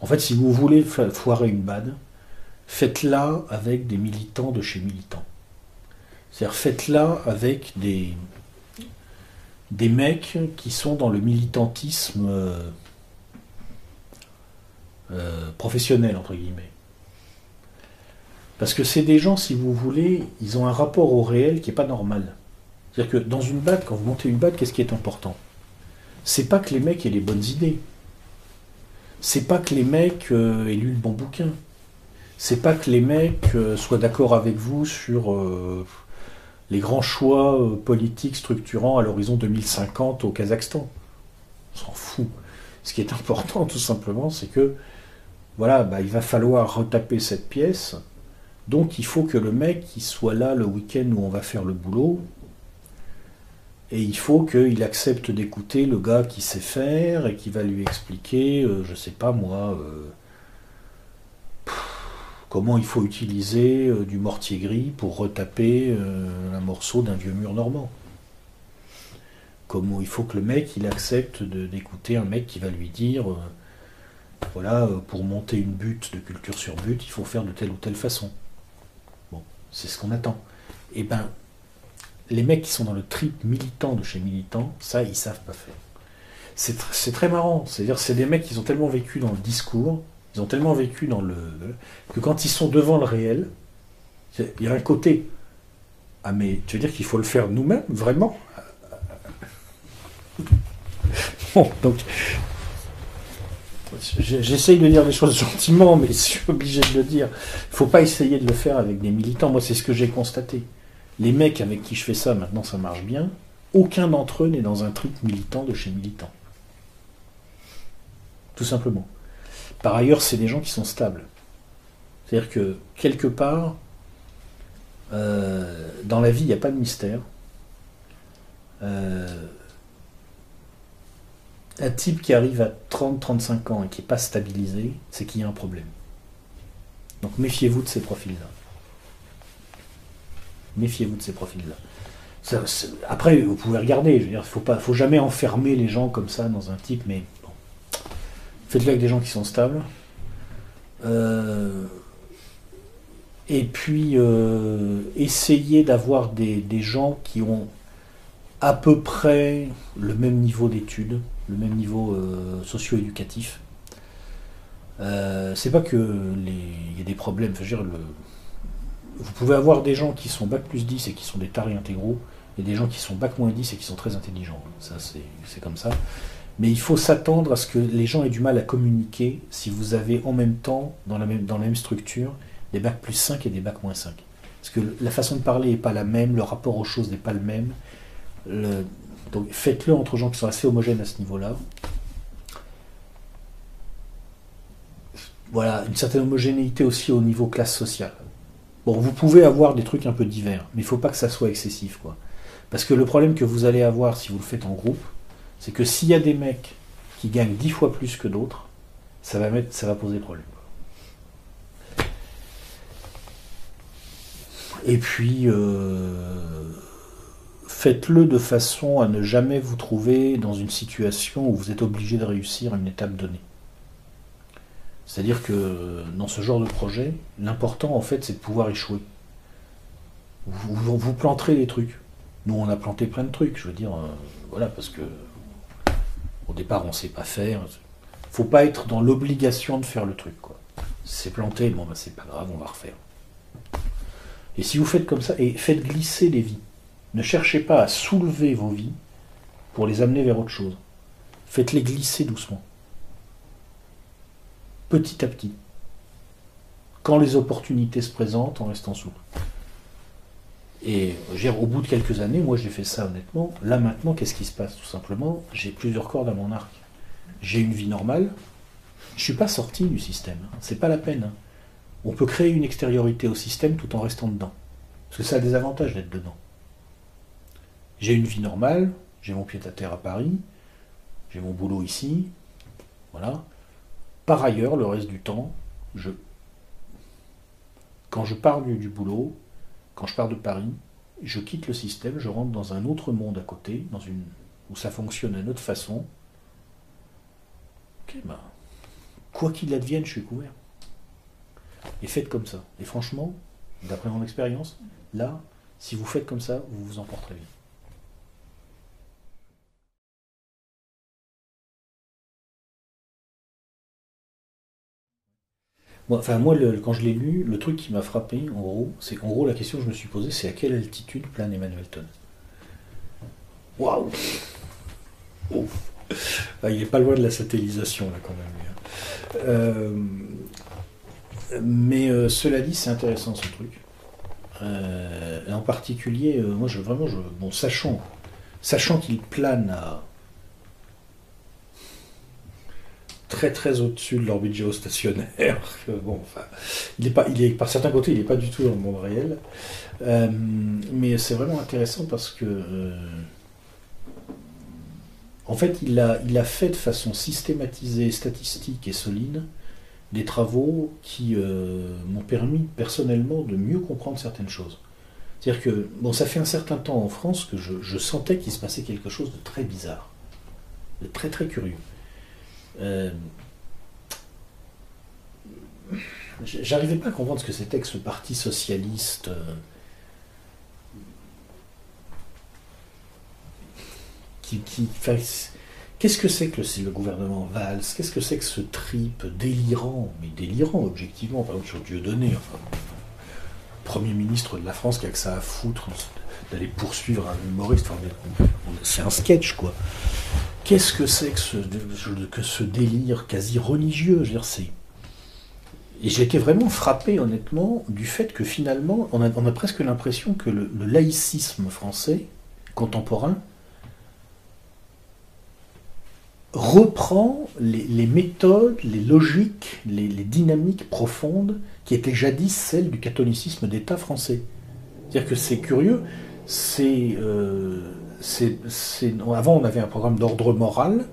En fait, si vous voulez foirer une bad, faites-la avec des militants de chez militants. C'est-à-dire faites-la avec des, des mecs qui sont dans le militantisme euh, euh, professionnel, entre guillemets. Parce que c'est des gens, si vous voulez, ils ont un rapport au réel qui n'est pas normal. C'est-à-dire que dans une BAD, quand vous montez une BAD, qu'est-ce qui est important? C'est pas que les mecs aient les bonnes idées c'est pas que les mecs euh, aient lu le bon bouquin. C'est pas que les mecs euh, soient d'accord avec vous sur euh, les grands choix politiques structurants à l'horizon 2050 au Kazakhstan. On s'en fout. Ce qui est important, tout simplement, c'est que voilà, bah, il va falloir retaper cette pièce Donc il faut que le mec soit là le week-end où on va faire le boulot. Et il faut qu'il accepte d'écouter le gars qui sait faire et qui va lui expliquer, je euh, je sais pas moi, euh, comment il faut utiliser euh, du mortier gris pour retaper un morceau d'un vieux mur normand. Comment il faut que le mec il accepte d'écouter un mec qui va lui dire voilà, pour monter une butte de culture sur butte, il faut faire de telle ou telle façon. C'est ce qu'on attend. Et eh ben, les mecs qui sont dans le trip militant de chez militant, ça, ils savent pas faire. C'est très marrant. C'est-à-dire, c'est des mecs qui ont tellement vécu dans le discours, ils ont tellement vécu dans le. que quand ils sont devant le réel, il y a un côté. Ah, mais tu veux dire qu'il faut le faire nous-mêmes, vraiment? Bon, donc, J'essaye de dire les choses gentiment, mais je suis obligé de le dire. Il faut pas essayer de le faire avec des militants. Moi, c'est ce que j'ai constaté. Les mecs avec qui je fais ça, maintenant, ça marche bien. Aucun d'entre eux n'est dans un truc militant de chez militant. Tout simplement. Par ailleurs, c'est des gens qui sont stables. C'est-à-dire que, quelque part, euh, dans la vie, il n'y a pas de mystère. Euh, un type qui arrive à 30-35 ans et qui n'est pas stabilisé, c'est qu'il y a un problème. Donc méfiez-vous de ces profils-là. Méfiez-vous de ces profils-là. après, vous pouvez regarder, il ne faut, jamais enfermer les gens comme ça dans un type, mais. Faites-le avec des gens qui sont stables. Euh, et puis, euh, essayez d'avoir des, des gens qui ont à peu près le même niveau d'études le même niveau euh, socio-éducatif. Euh, c'est pas que il y a des problèmes. dire, le, vous pouvez avoir des gens qui sont bac plus 10 et qui sont des tarés intégraux, et des gens qui sont bac moins 10 et qui sont très intelligents. Ça, c'est comme ça. Mais il faut s'attendre à ce que les gens aient du mal à communiquer si vous avez en même temps, dans la même, dans la même structure, des bac plus 5 et des bac moins 5. Parce que la façon de parler n'est pas la même, le rapport aux choses n'est pas le même. Donc faites-le entre gens qui sont assez homogènes à ce niveau-là. Voilà, une certaine homogénéité aussi au niveau classe sociale. Bon, vous pouvez avoir des trucs un peu divers, mais il ne faut pas que ça soit excessif, quoi. Parce que le problème que vous allez avoir si vous le faites en groupe, c'est que s'il y a des mecs qui gagnent dix fois plus que d'autres, ça va, poser problème. Et puis, euh, faites-le de façon à ne jamais vous trouver dans une situation où vous êtes obligé de réussir une étape donnée. C'est-à-dire que dans ce genre de projet, l'important en fait c'est de pouvoir échouer. Vous, planterez des trucs. Nous on a planté plein de trucs, je veux dire, euh, voilà, parce que au départ on ne sait pas faire. Faut pas être dans l'obligation de faire le truc. C'est planté, bon ben c'est pas grave, on va refaire. Et si vous faites comme ça, et faites glisser les vies. Ne cherchez pas à soulever vos vies pour les amener vers autre chose. Faites-les glisser doucement. Petit à petit. Quand les opportunités se présentent, en restant souple. Et au bout de quelques années, moi j'ai fait ça honnêtement. Là maintenant, qu'est-ce qui se passe Tout simplement, j'ai plusieurs cordes à mon arc. J'ai une vie normale. Je ne suis pas sorti du système. Hein. C'est pas la peine. Hein. On peut créer une extériorité au système tout en restant dedans. Parce que ça a des avantages d'être dedans. J'ai une vie normale, j'ai mon pied à terre à Paris, j'ai mon boulot ici, voilà. Par ailleurs, le reste du temps, je, quand je pars du, boulot, quand je pars de Paris, je quitte le système, je rentre dans un autre monde à côté, dans une, où ça fonctionne d'une autre façon. Ben, quoi qu'il advienne, je suis couvert. Et faites comme ça. Et franchement, d'après mon expérience, là, si vous faites comme ça, vous vous emporterez bien. Moi, enfin, moi, quand je l'ai lu, le truc qui m'a frappé, en gros, c'est qu'en gros, la question que je me suis posée, c'est à quelle altitude plane Emmanuel Ton Waouh ah, Il n'est pas loin de la satellisation, là, quand même. Hein. Euh, mais euh, cela dit, c'est intéressant, ce truc. Euh, en particulier, moi, je, vraiment, je, bon, sachant, sachant qu'il plane à très très au-dessus de bon, enfin, il est pas, par certains côtés, il n'est pas du tout dans le monde réel. Euh, mais c'est vraiment intéressant parce que, euh, en fait, il a, fait de façon systématisée, statistique et solide des travaux qui euh, m'ont permis personnellement de mieux comprendre certaines choses. C'est-à-dire que, bon, ça fait un certain temps en France que je sentais qu'il se passait quelque chose de très bizarre, de très très curieux. Euh, j'arrivais pas à comprendre ce que c'était que ce parti socialiste. Euh, qui, Qu'est-ce que c'est que le, le gouvernement Valls Qu'est-ce que c'est que ce trip délirant? Mais délirant, objectivement, par exemple, sur Dieudonné, enfin, Premier ministre de la France qui a que ça à foutre d'aller poursuivre un humoriste. c'est un sketch, quoi. Qu'est-ce que c'est que ce, délire quasi religieux? Je c'est... Et été vraiment frappé, honnêtement, du fait que finalement, on a presque l'impression que le, laïcisme français contemporain reprend les, méthodes, les logiques, les, dynamiques profondes qui étaient jadis celles du catholicisme d'État français. C'est-à-dire que c'est curieux, c'est euh, avant, on avait un programme d'ordre moral.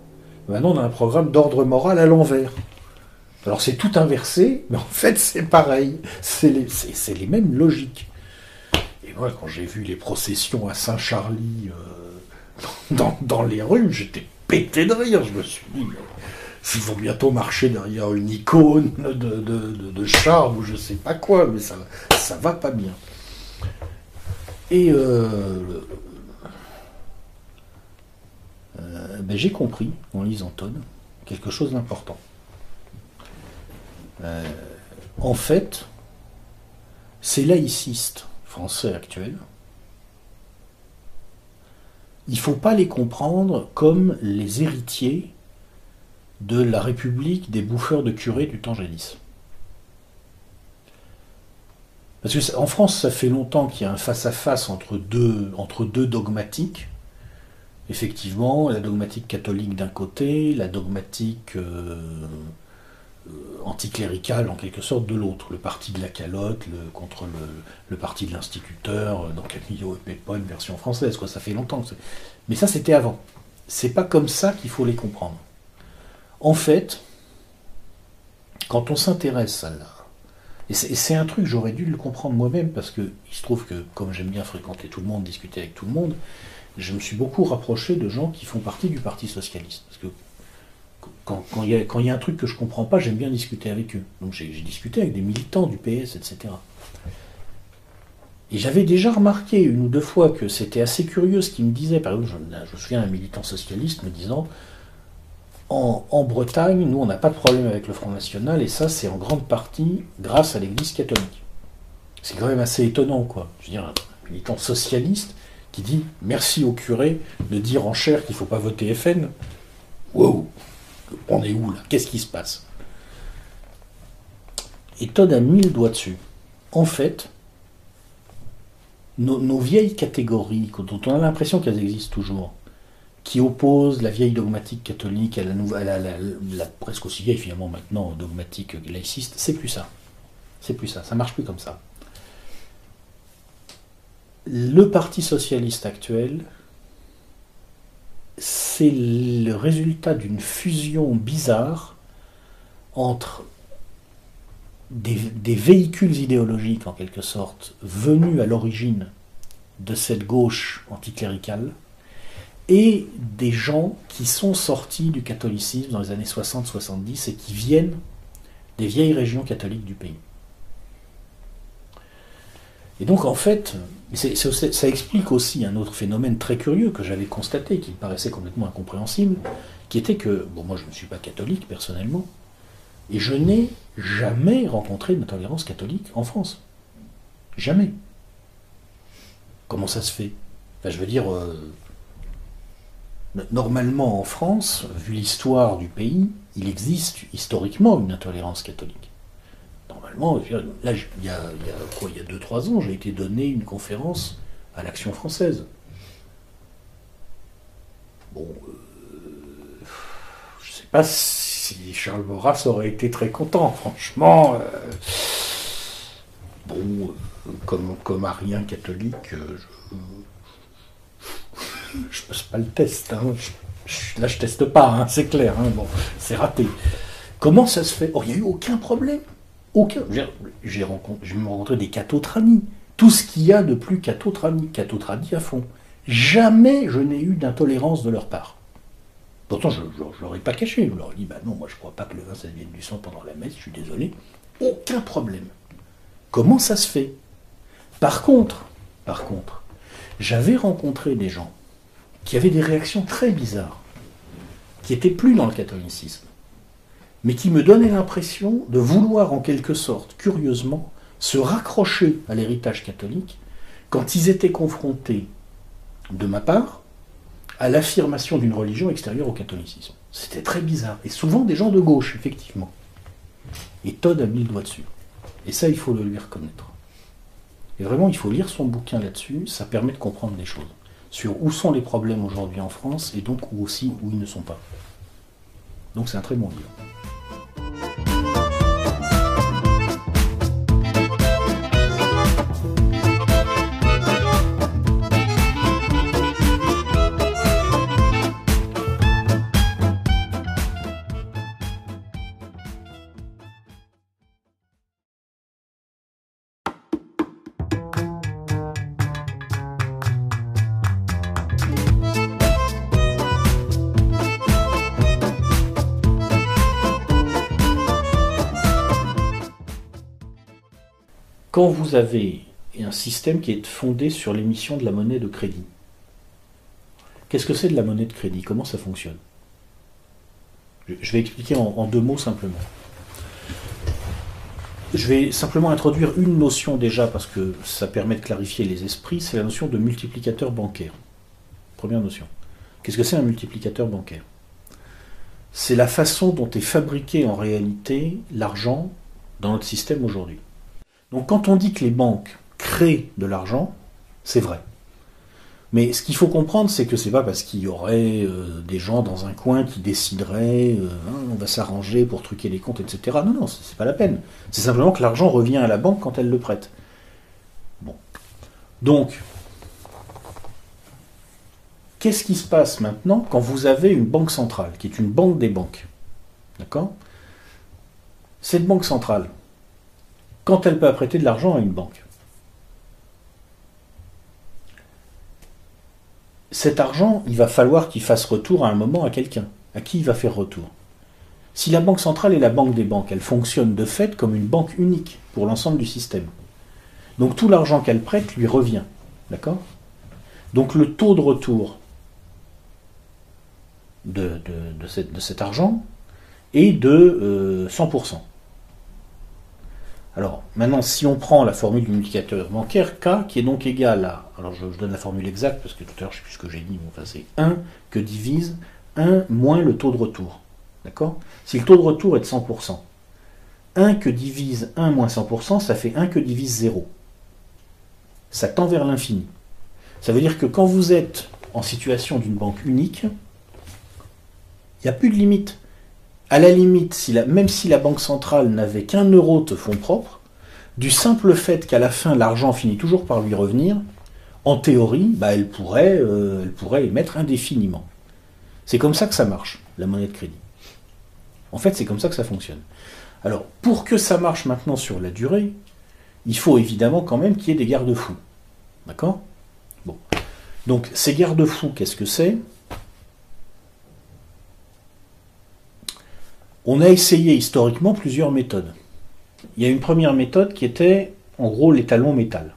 Maintenant, on a un programme d'ordre moral à l'envers. Alors, c'est tout inversé, mais en fait, c'est pareil. C'est les, mêmes logiques. Et moi, quand j'ai vu les processions à Saint-Charlie euh, dans, les rues, j'étais pété de rire. Je me suis dit, s'ils vont bientôt marcher derrière une icône de, de, ou je sais pas quoi, mais ça, ça va pas bien. Et euh, euh, ben, j'ai compris, en lisant Todd, quelque chose d'important. Euh, en fait, ces laïcistes français actuels, il ne faut pas les comprendre comme les héritiers de la République des bouffeurs de curés du temps jadis. Parce qu'en France, ça fait longtemps qu'il y a un face-à-face entre, deux, entre deux dogmatiques, effectivement, la dogmatique catholique d'un côté, la dogmatique euh, euh, anticléricale en quelque sorte de l'autre, le parti de la calotte contre le, parti de l'instituteur, euh, dans Camillo et pas une version française, ça fait longtemps. Mais ça c'était avant. C'est pas comme ça qu'il faut les comprendre. En fait, quand on s'intéresse à la... Et c'est un truc, j'aurais dû le comprendre moi-même, parce que il se trouve que, comme j'aime bien fréquenter tout le monde, discuter avec tout le monde, je me suis beaucoup rapproché de gens qui font partie du Parti Socialiste. Parce que quand, il y, a un truc que je ne comprends pas, j'aime bien discuter avec eux. Donc j'ai discuté avec des militants du PS, etc. Et j'avais déjà remarqué une ou deux fois que c'était assez curieux ce qu'ils me disaient. Par exemple, je, je me souviens d'un militant socialiste me disant en, Bretagne, nous, on n'a pas de problème avec le Front National, et ça, c'est en grande partie grâce à l'Église catholique. C'est quand même assez étonnant, quoi. Je veux dire, un militant socialiste qui dit merci au curé de dire en chair qu'il ne faut pas voter FN. Wow On est où là? Qu'est-ce qui se passe? Et Todd a mis le doigt dessus. En fait, nos, vieilles catégories, dont on a l'impression qu'elles existent toujours, qui opposent la vieille dogmatique catholique à la, nouvelle, la, presque aussi vieille finalement maintenant dogmatique laïciste, c'est plus ça. C'est plus ça. Ça marche plus comme ça le Parti socialiste actuel, c'est le résultat d'une fusion bizarre entre des, véhicules idéologiques, en quelque sorte, venus à l'origine de cette gauche anticléricale, et des gens qui sont sortis du catholicisme dans les années 60-70 et qui viennent des vieilles régions catholiques du pays. Et donc en fait, ça explique aussi un autre phénomène très curieux que j'avais constaté, qui me paraissait complètement incompréhensible, qui était que, bon moi je ne suis pas catholique personnellement, et je n'ai jamais rencontré d'intolérance catholique en France. Jamais. Comment ça se fait? Je veux dire, euh, normalement en France, vu l'histoire du pays, il existe historiquement une intolérance catholique normalement, là, il y a, quoi, il y a 2-3 ans, j'ai été donné une conférence à l'Action française. Bon, euh, je ne sais pas si Charles Maurras aurait été très content, franchement. Euh, bon, comme, comme arien catholique, je, je passe pas le test. Hein. là, je teste pas, hein, c'est clair. Hein. C'est raté. Comment ça se fait? Oh, il n'y a eu aucun problème. Aucun. J'ai rencontré, des cathotranies. Tout ce qu'il y a de plus cathotranie. Cathotranie à fond. Jamais je n'ai eu d'intolérance de leur part. Pourtant, je ne leur ai pas caché. Je leur ai dit, bah non, moi je ne crois pas que le vin ça vienne du sang pendant la messe, je suis désolé. Aucun problème. Comment ça se fait? Par contre, par contre, j'avais rencontré des gens qui avaient des réactions très bizarres, qui n'étaient plus dans le catholicisme, mais qui me donnaient l'impression de vouloir en quelque sorte, curieusement, se raccrocher à l'héritage catholique quand ils étaient confrontés, de ma part, à l'affirmation d'une religion extérieure au catholicisme. C'était très bizarre. Et souvent des gens de gauche, effectivement. Et Todd a mis le doigt dessus. Et ça, il faut le lui reconnaître. Et vraiment, il faut lire son bouquin là-dessus, ça permet de comprendre des choses sur où sont les problèmes aujourd'hui en France et donc où aussi où ils ne sont pas. Donc c'est un très bon livre. Quand vous avez un système qui est fondé sur l'émission de la monnaie de crédit, qu'est-ce que c'est de la monnaie de crédit? Comment ça fonctionne? Je vais expliquer en, deux mots simplement. Je vais simplement introduire une notion déjà parce que ça permet de clarifier les esprits, c'est la notion de multiplicateur bancaire. Première notion. Qu'est-ce que c'est un multiplicateur bancaire? C'est la façon dont est fabriqué en réalité l'argent dans notre système aujourd'hui. Donc quand on dit que les banques créent de l'argent, c'est vrai. Mais ce qu'il faut comprendre, c'est que c'est pas parce qu'il y aurait euh, des gens dans un coin qui décideraient, euh, hein, on va s'arranger pour truquer les comptes, etc. Non, non, c'est pas la peine. C'est simplement que l'argent revient à la banque quand elle le prête. Bon. Donc, qu'est-ce qui se passe maintenant quand vous avez une banque centrale, qui est une banque des banques? D'accord? Cette banque centrale, quand elle peut prêter de l'argent à une banque. Cet argent, il va falloir qu'il fasse retour à un moment à quelqu'un. À qui il va faire retour? Si la Banque centrale est la banque des banques, elle fonctionne de fait comme une banque unique pour l'ensemble du système. Donc tout l'argent qu'elle prête lui revient. D'accord? Donc le taux de retour de, cet argent est de 100%. Alors, maintenant, si on prend la formule du multiplicateur bancaire, K, qui est donc égal à, alors je, donne la formule exacte, parce que tout à l'heure, je ne sais plus ce que j'ai dit, mais enfin, c'est 1 que divise 1 moins le taux de retour. D'accord? Si le taux de retour est de 100%, 1 que divise 1 moins 100%, ça fait 1 que divise 0. Ça tend vers l'infini. Ça veut dire que quand vous êtes en situation d'une banque unique, il n'y a plus de limite à la limite, même si la Banque centrale n'avait qu'un euro de fonds propres, du simple fait qu'à la fin l'argent finit toujours par lui revenir, en théorie, bah, elle, pourrait, euh, elle pourrait émettre indéfiniment. C'est comme ça que ça marche, la monnaie de crédit. En fait, c'est comme ça que ça fonctionne. Alors, pour que ça marche maintenant sur la durée, il faut évidemment quand même qu'il y ait des garde-fous. D'accord? Bon. Donc, ces garde-fous, qu'est-ce que c'est? On a essayé historiquement plusieurs méthodes. Il y a une première méthode qui était en gros l'étalon métal.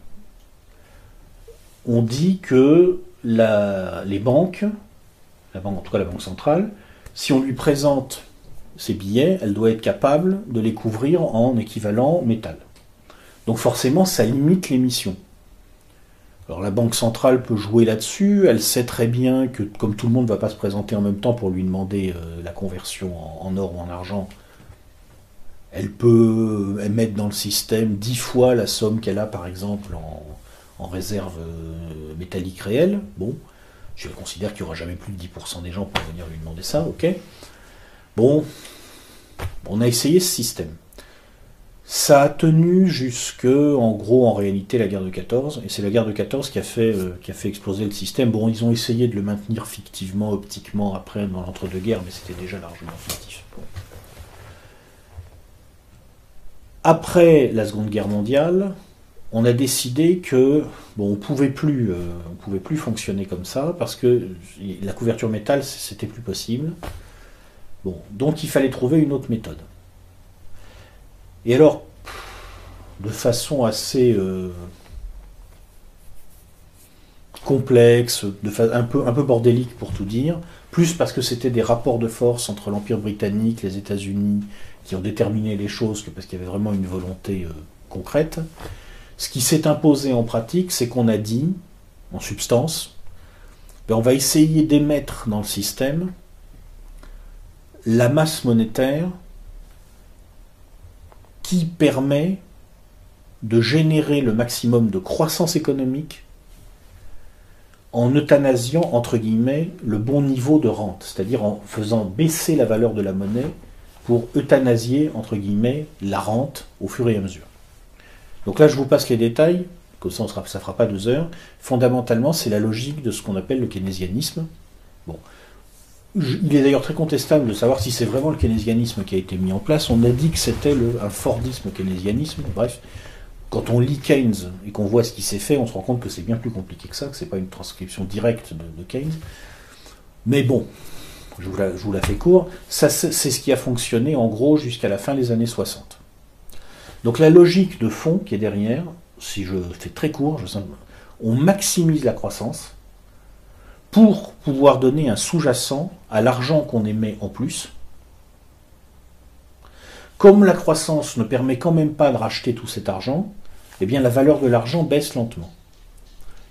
On dit que les banques, en tout cas la Banque centrale, si on lui présente ses billets, elle doit être capable de les couvrir en équivalent métal. Donc forcément, ça limite l'émission. Alors la Banque centrale peut jouer là-dessus, elle sait très bien que comme tout le monde ne va pas se présenter en même temps pour lui demander euh, la conversion en, or ou en argent, elle peut mettre dans le système dix fois la somme qu'elle a par exemple en, réserve euh, métallique réelle. Bon, je considère qu'il n'y aura jamais plus de 10% des gens pour venir lui demander ça, ok Bon, on a essayé ce système. Ça a tenu jusque, en gros, en réalité, la guerre de 14, et c'est la guerre de 14 qui a, fait, euh, qui a fait exploser le système. Bon, ils ont essayé de le maintenir fictivement, optiquement, après, dans l'entre-deux-guerres, mais c'était déjà largement fictif. Après la Seconde Guerre mondiale, on a décidé que bon, on pouvait plus, euh, on pouvait plus fonctionner comme ça parce que la couverture métal c'était plus possible. Bon, donc il fallait trouver une autre méthode. Et alors, de façon assez euh, complexe, un, peu, un peu bordélique pour tout dire, plus parce que c'était des rapports de force entre l'Empire britannique, les États-Unis, qui ont déterminé les choses que parce qu'il y avait vraiment une volonté euh, concrète. Ce qui s'est imposé en pratique, c'est qu'on a dit, en substance, ben on va essayer d'émettre dans le système la masse monétaire qui permet de générer le maximum de croissance économique en euthanasiant, entre guillemets, le bon niveau de rente, c'est-à-dire en faisant baisser la valeur de la monnaie pour euthanasier, entre guillemets, la rente au fur et à mesure. Donc là, je vous passe les détails, comme ça, ça ne fera pas deux heures. Fondamentalement, c'est la logique de ce qu'on appelle le keynésianisme. Bon, il est d'ailleurs très contestable de savoir si c'est vraiment le keynésianisme qui a été mis en place. On a dit que c'était un Fordisme keynésianisme. Bref, quand on lit Keynes et qu'on voit ce qui s'est fait, on se rend compte que c'est bien plus compliqué que ça, que ce n'est pas une transcription directe de, Keynes. Mais bon, je vous, la, je fais court, c'est ce qui a fonctionné en gros jusqu'à la fin des années 60. Donc la logique de fond qui est derrière, si je fais très court, on maximise la croissance, pour pouvoir donner un sous-jacent à l'argent qu'on émet en plus. Comme la croissance ne permet quand même pas de racheter tout cet argent, eh bien la valeur de l'argent baisse lentement.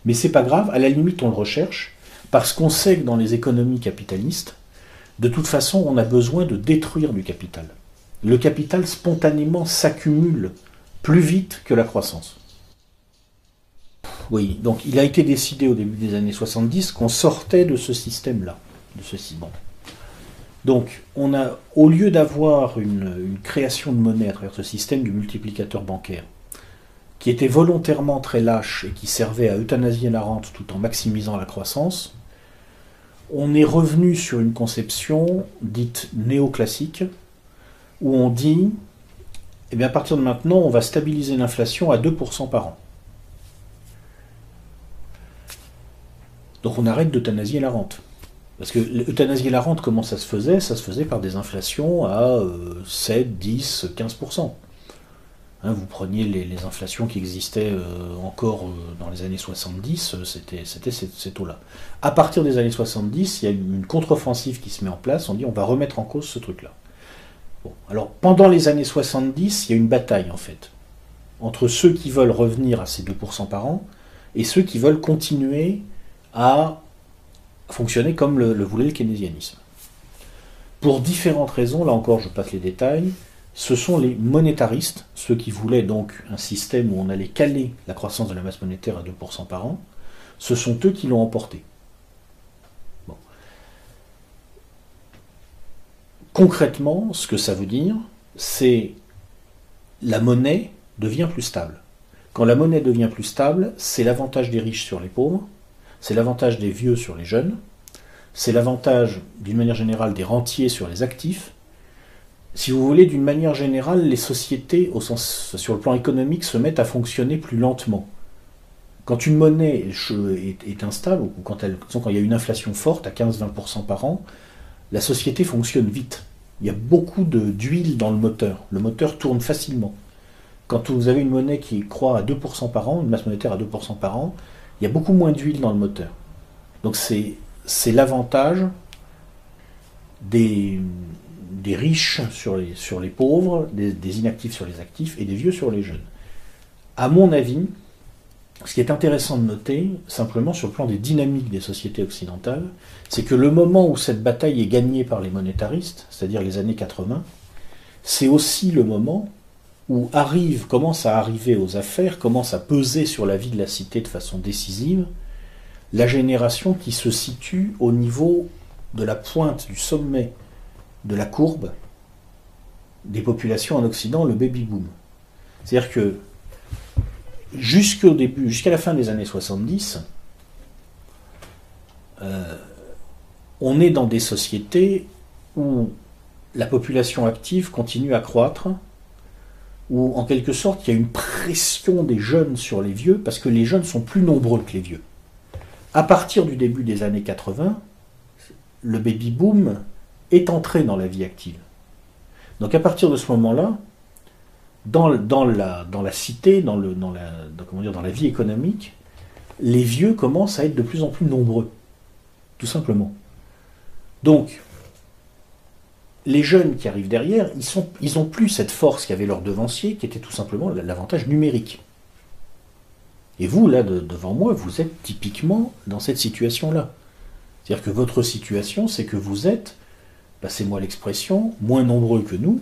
Mais c'est pas grave, à la limite on le recherche, parce qu'on sait que dans les économies capitalistes, de toute façon on a besoin de détruire du capital. Le capital spontanément s'accumule plus vite que la croissance. Oui, donc il a été décidé au début des années 70 qu'on sortait de ce système-là, de ce bon. Donc, on a, au lieu d'avoir une, création de monnaie à travers ce système du multiplicateur bancaire, qui était volontairement très lâche et qui servait à euthanasier la rente tout en maximisant la croissance, on est revenu sur une conception dite néoclassique, où on dit, eh bien, à partir de maintenant, on va stabiliser l'inflation à 2% par an. Donc on arrête d'euthanasier la rente. Parce que l'euthanasier la rente, comment ça se faisait? Ça se faisait par des inflations à 7, 10, 15%. vous preniez les, inflations qui existaient euh, encore euh, dans les années 70, euh, c'était ces, taux-là. À partir des années 70, il y a une contre-offensive qui se met en place, on dit on va remettre en cause ce truc-là. alors pendant les années 70, il y a une bataille en fait, entre ceux qui veulent revenir à ces 2% par an et ceux qui veulent continuer à fonctionner comme le, voulait le keynésianisme. Pour différentes raisons, là encore je passe les détails, ce sont les monétaristes, ceux qui voulaient donc un système où on allait caler la croissance de la masse monétaire à 2% par an, ce sont eux qui l'ont emporté. Concrètement, ce que ça veut dire, c'est la monnaie devient plus stable. Quand la monnaie devient plus stable, c'est l'avantage des riches sur les pauvres, c'est l'avantage des vieux sur les jeunes, c'est l'avantage d'une manière générale des rentiers sur les actifs. Si vous voulez, d'une manière générale, les sociétés, sur le plan économique, se mettent à fonctionner plus lentement. Quand une monnaie est, instable, ou quand, quand il y a une inflation forte à 15-20% par an, la société fonctionne vite. Il y a beaucoup d'huile dans le moteur. Le moteur tourne facilement. Quand vous avez une monnaie qui croît à 2% par an, une masse monétaire à 2% par an, il y a beaucoup moins d'huile dans le moteur. Donc c'est, l'avantage des, riches sur les, sur les pauvres, des, inactifs sur les actifs et des vieux sur les jeunes. À mon avis, ce qui est intéressant de noter, simplement sur le plan des dynamiques des sociétés occidentales, c'est que le moment où cette bataille est gagnée par les monétaristes, c'est-à-dire les années 80, c'est aussi le moment où arrive, commence à arriver aux affaires, commence à peser sur la vie de la cité de façon décisive, la génération qui se situe au niveau de la pointe du sommet de la courbe des populations en Occident, le baby boom. C'est-à-dire que jusqu'au début, jusqu'à la fin des années 70, euh, on est dans des sociétés où la population active continue à croître, où en quelque sorte il y a une pression des jeunes sur les vieux, parce que les jeunes sont plus nombreux que les vieux. À partir du début des années 80, le baby boom est entré dans la vie active. Donc à partir de ce moment-là, dans, la, cité, dans, la, dans la vie économique, les vieux commencent à être de plus en plus nombreux, tout simplement. Donc, les jeunes qui arrivent derrière, ils n'ont ont plus cette force qu'avaient leurs devanciers, qui était tout simplement l'avantage numérique. Et vous, là, devant moi, vous êtes typiquement dans cette situation-là. C'est-à-dire que votre situation, c'est que vous êtes, passez-moi l'expression, moins nombreux que nous,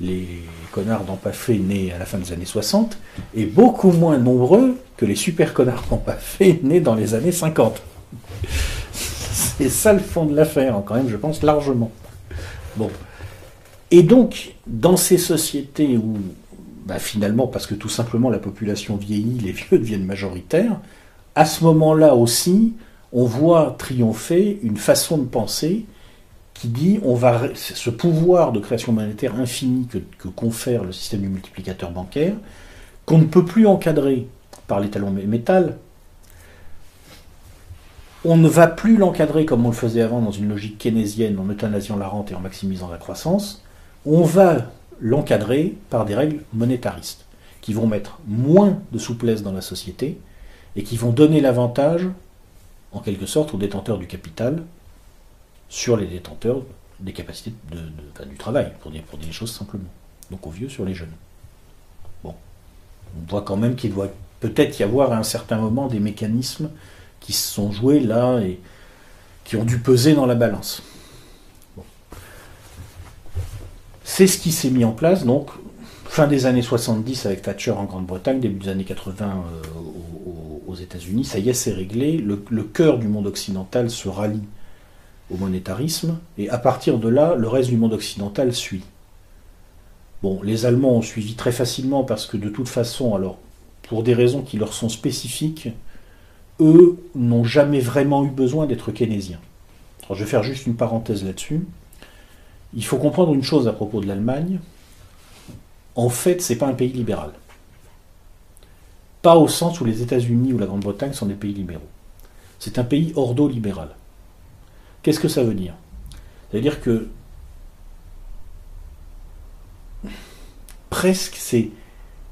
les connards d'Empaffé nés à la fin des années 60, et beaucoup moins nombreux que les super connards d'Empaffé nés dans les années 50. C'est ça le fond de l'affaire, hein, quand même, je pense, largement. Bon. Et donc, dans ces sociétés où, bah, finalement, parce que tout simplement la population vieillit, les vieux deviennent majoritaires, à ce moment-là aussi, on voit triompher une façon de penser qui dit on va ce pouvoir de création monétaire infini que, confère le système du multiplicateur bancaire, qu'on ne peut plus encadrer par les talons métal, on ne va plus l'encadrer comme on le faisait avant dans une logique keynésienne en euthanasiant la rente et en maximisant la croissance, on va l'encadrer par des règles monétaristes qui vont mettre moins de souplesse dans la société et qui vont donner l'avantage, en quelque sorte, aux détenteurs du capital sur les détenteurs des capacités de, du travail, pour dire, pour dire les choses simplement. Donc aux vieux sur les jeunes. Bon. On voit quand même qu'il doit peut-être y avoir à un certain moment des mécanismes qui se sont joués là et qui ont dû peser dans la balance. C'est ce qui s'est mis en place, donc, fin des années 70 avec Thatcher en Grande-Bretagne, début des années 80 euh, aux, États-Unis, ça y est, c'est réglé. Le, le, cœur du monde occidental se rallie au monétarisme, et à partir de là, le reste du monde occidental suit. Bon, les Allemands ont suivi très facilement parce que de toute façon, alors, pour des raisons qui leur sont spécifiques, eux n'ont jamais vraiment eu besoin d'être keynésiens. je vais faire juste une parenthèse là-dessus. Il faut comprendre une chose à propos de l'Allemagne. En fait, ce n'est pas un pays libéral. Pas au sens où les États-Unis ou la Grande-Bretagne sont des pays libéraux. C'est un pays ordo-libéral. Qu'est-ce que ça veut dire? C'est-à-dire que presque c'est,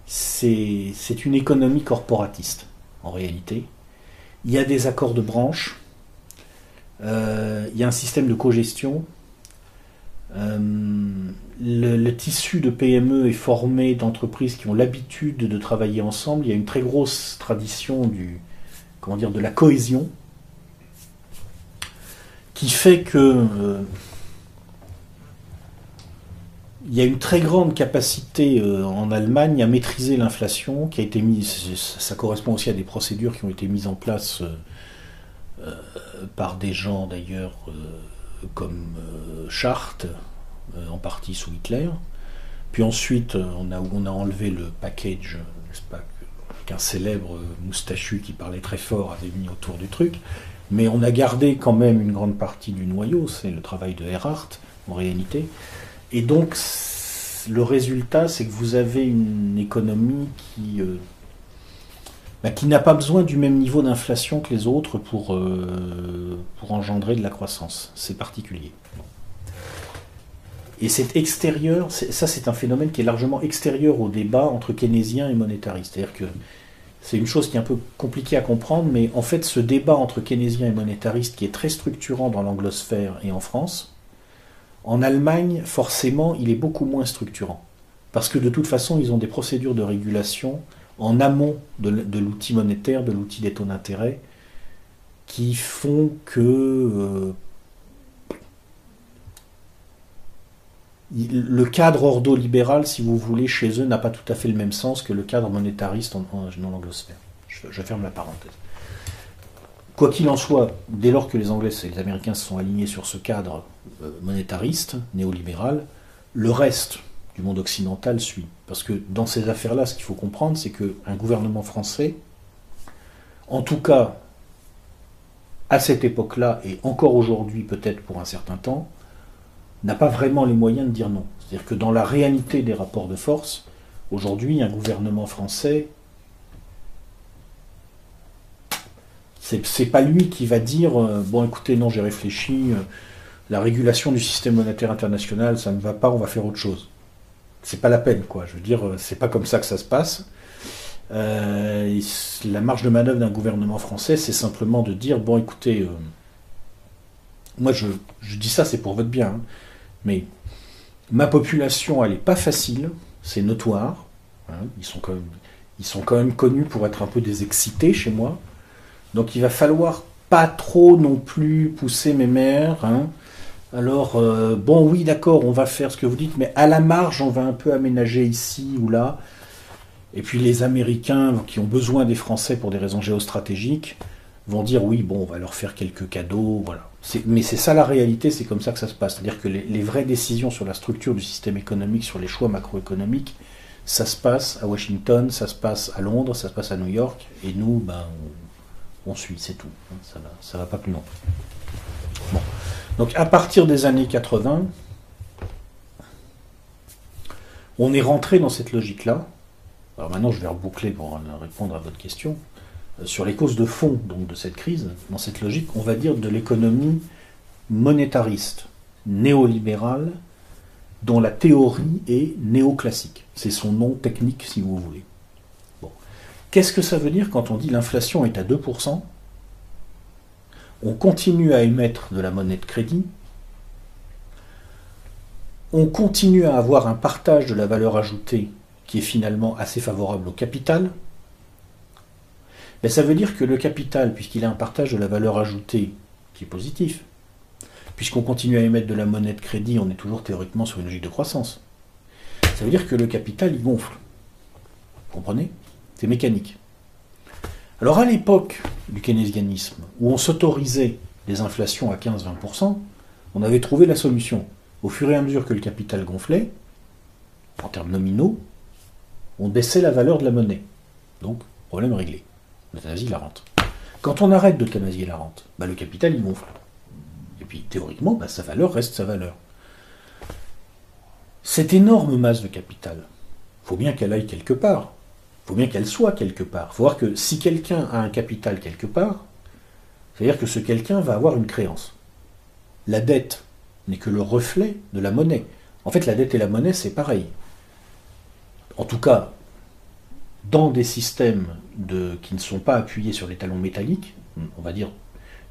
c'est une économie corporatiste, en réalité il y a des accords de branche, euh, il y a un système de cogestion. Euh, le, tissu de PME est formé d'entreprises qui ont l'habitude de travailler ensemble. Il y a une très grosse tradition du, comment dire, de la cohésion, qui fait que euh, il y a une très grande capacité euh, en Allemagne à maîtriser l'inflation qui a été mise, ça correspond aussi à des procédures qui ont été mises en place euh, euh, par des gens d'ailleurs comme Chart, en partie sous Hitler. Puis ensuite, on a, on a enlevé le package, n'est-ce pas, qu'un célèbre moustachu qui parlait très fort avait mis autour du truc. Mais on a gardé quand même une grande partie du noyau, c'est le travail de Erhardt en réalité. Et donc, le résultat, c'est que vous avez une économie qui, euh, bah, qui n'a pas besoin du même niveau d'inflation que les autres pour, euh, pour engendrer de la croissance. C'est particulier. Et c'est extérieur, ça c'est un phénomène qui est largement extérieur au débat entre keynésiens et monétaristes. C'est-à-dire que c'est une chose qui est un peu compliquée à comprendre, mais en fait ce débat entre keynésiens et monétaristes qui est très structurant dans l'anglosphère et en France, en Allemagne, forcément, il est beaucoup moins structurant. Parce que de toute façon, ils ont des procédures de régulation en amont de, l'outil monétaire, de l'outil des taux d'intérêt, qui font que euh, le cadre ordo-libéral, si vous voulez, chez eux, n'a pas tout à fait le même sens que le cadre monétariste en, l'anglosphère. je ferme la parenthèse. Quoi qu'il en soit, dès lors que les Anglais et les Américains se sont alignés sur ce cadre euh, monétariste, néolibéral, le reste du monde occidental suit. Parce que dans ces affaires-là, ce qu'il faut comprendre, c'est qu'un gouvernement français, en tout cas à cette époque-là, et encore aujourd'hui peut-être pour un certain temps, n'a pas vraiment les moyens de dire non. C'est-à-dire que dans la réalité des rapports de force, aujourd'hui, un gouvernement français, c'est pas lui qui va dire euh, bon écoutez non j'ai réfléchi, euh, la régulation du système monétaire international ça ne va pas, on va faire autre chose. C'est pas la peine quoi. Je veux dire euh, c'est pas comme ça que ça se passe. la marge de manœuvre d'un gouvernement français c'est simplement de dire bon écoutez moi je, dis ça c'est pour votre bien, hein, mais ma population, elle n'est pas facile, c'est notoire. Hein, ils, sont quand même, ils sont quand même connus pour être un peu des excités chez moi. Donc il va falloir pas trop non plus pousser mes mères. Hein. Alors, euh, bon, oui, d'accord, on va faire ce que vous dites, mais à la marge, on va un peu aménager ici ou là. Et puis les Américains qui ont besoin des Français pour des raisons géostratégiques vont dire oui, bon, on va leur faire quelques cadeaux, voilà. Mais c'est ça la réalité, c'est comme ça que ça se passe. C'est-à-dire que les, vraies décisions sur la structure du système économique, sur les choix macroéconomiques, ça se passe à Washington, ça se passe à Londres, ça se passe à New York, et nous, ben, on, suit, c'est tout. Ça va, ça va pas plus loin. Bon. Donc à partir des années 80, on est rentré dans cette logique-là. Alors maintenant, je vais reboucler pour répondre à votre question sur les causes de fond donc, de cette crise, dans cette logique, on va dire de l'économie monétariste, néolibérale, dont la théorie est néoclassique. C'est son nom technique, si vous voulez. Qu'est-ce que ça veut dire quand on dit l'inflation est à 2% On continue à émettre de la monnaie de crédit? On continue à avoir un partage de la valeur ajoutée qui est finalement assez favorable au capital, ça veut dire que le capital, puisqu'il a un partage de la valeur ajoutée qui est positif, puisqu'on continue à émettre de la monnaie de crédit, on est toujours théoriquement sur une logique de croissance. Ça veut dire que le capital, il gonfle. Vous comprenez? C'est mécanique. Alors à l'époque du keynésianisme, où on s'autorisait des inflations à 15-20%, on avait trouvé la solution. Au fur et à mesure que le capital gonflait, en termes nominaux, on baissait la valeur de la monnaie. Donc, problème réglé l'euthanasie la rente. Quand on arrête d'euthanasier la rente, bah, le capital il gonfle. Et puis théoriquement, bah, sa valeur reste sa valeur. Cette énorme masse de capital, faut bien qu'elle aille quelque part. Faut bien qu'elle soit quelque part. faut voir que si quelqu'un a un capital quelque part, c'est-à-dire que ce quelqu'un va avoir une créance. La dette n'est que le reflet de la monnaie. En fait, la dette et la monnaie, c'est pareil. En tout cas, dans des systèmes qui ne sont pas appuyés sur les talons métalliques, on va dire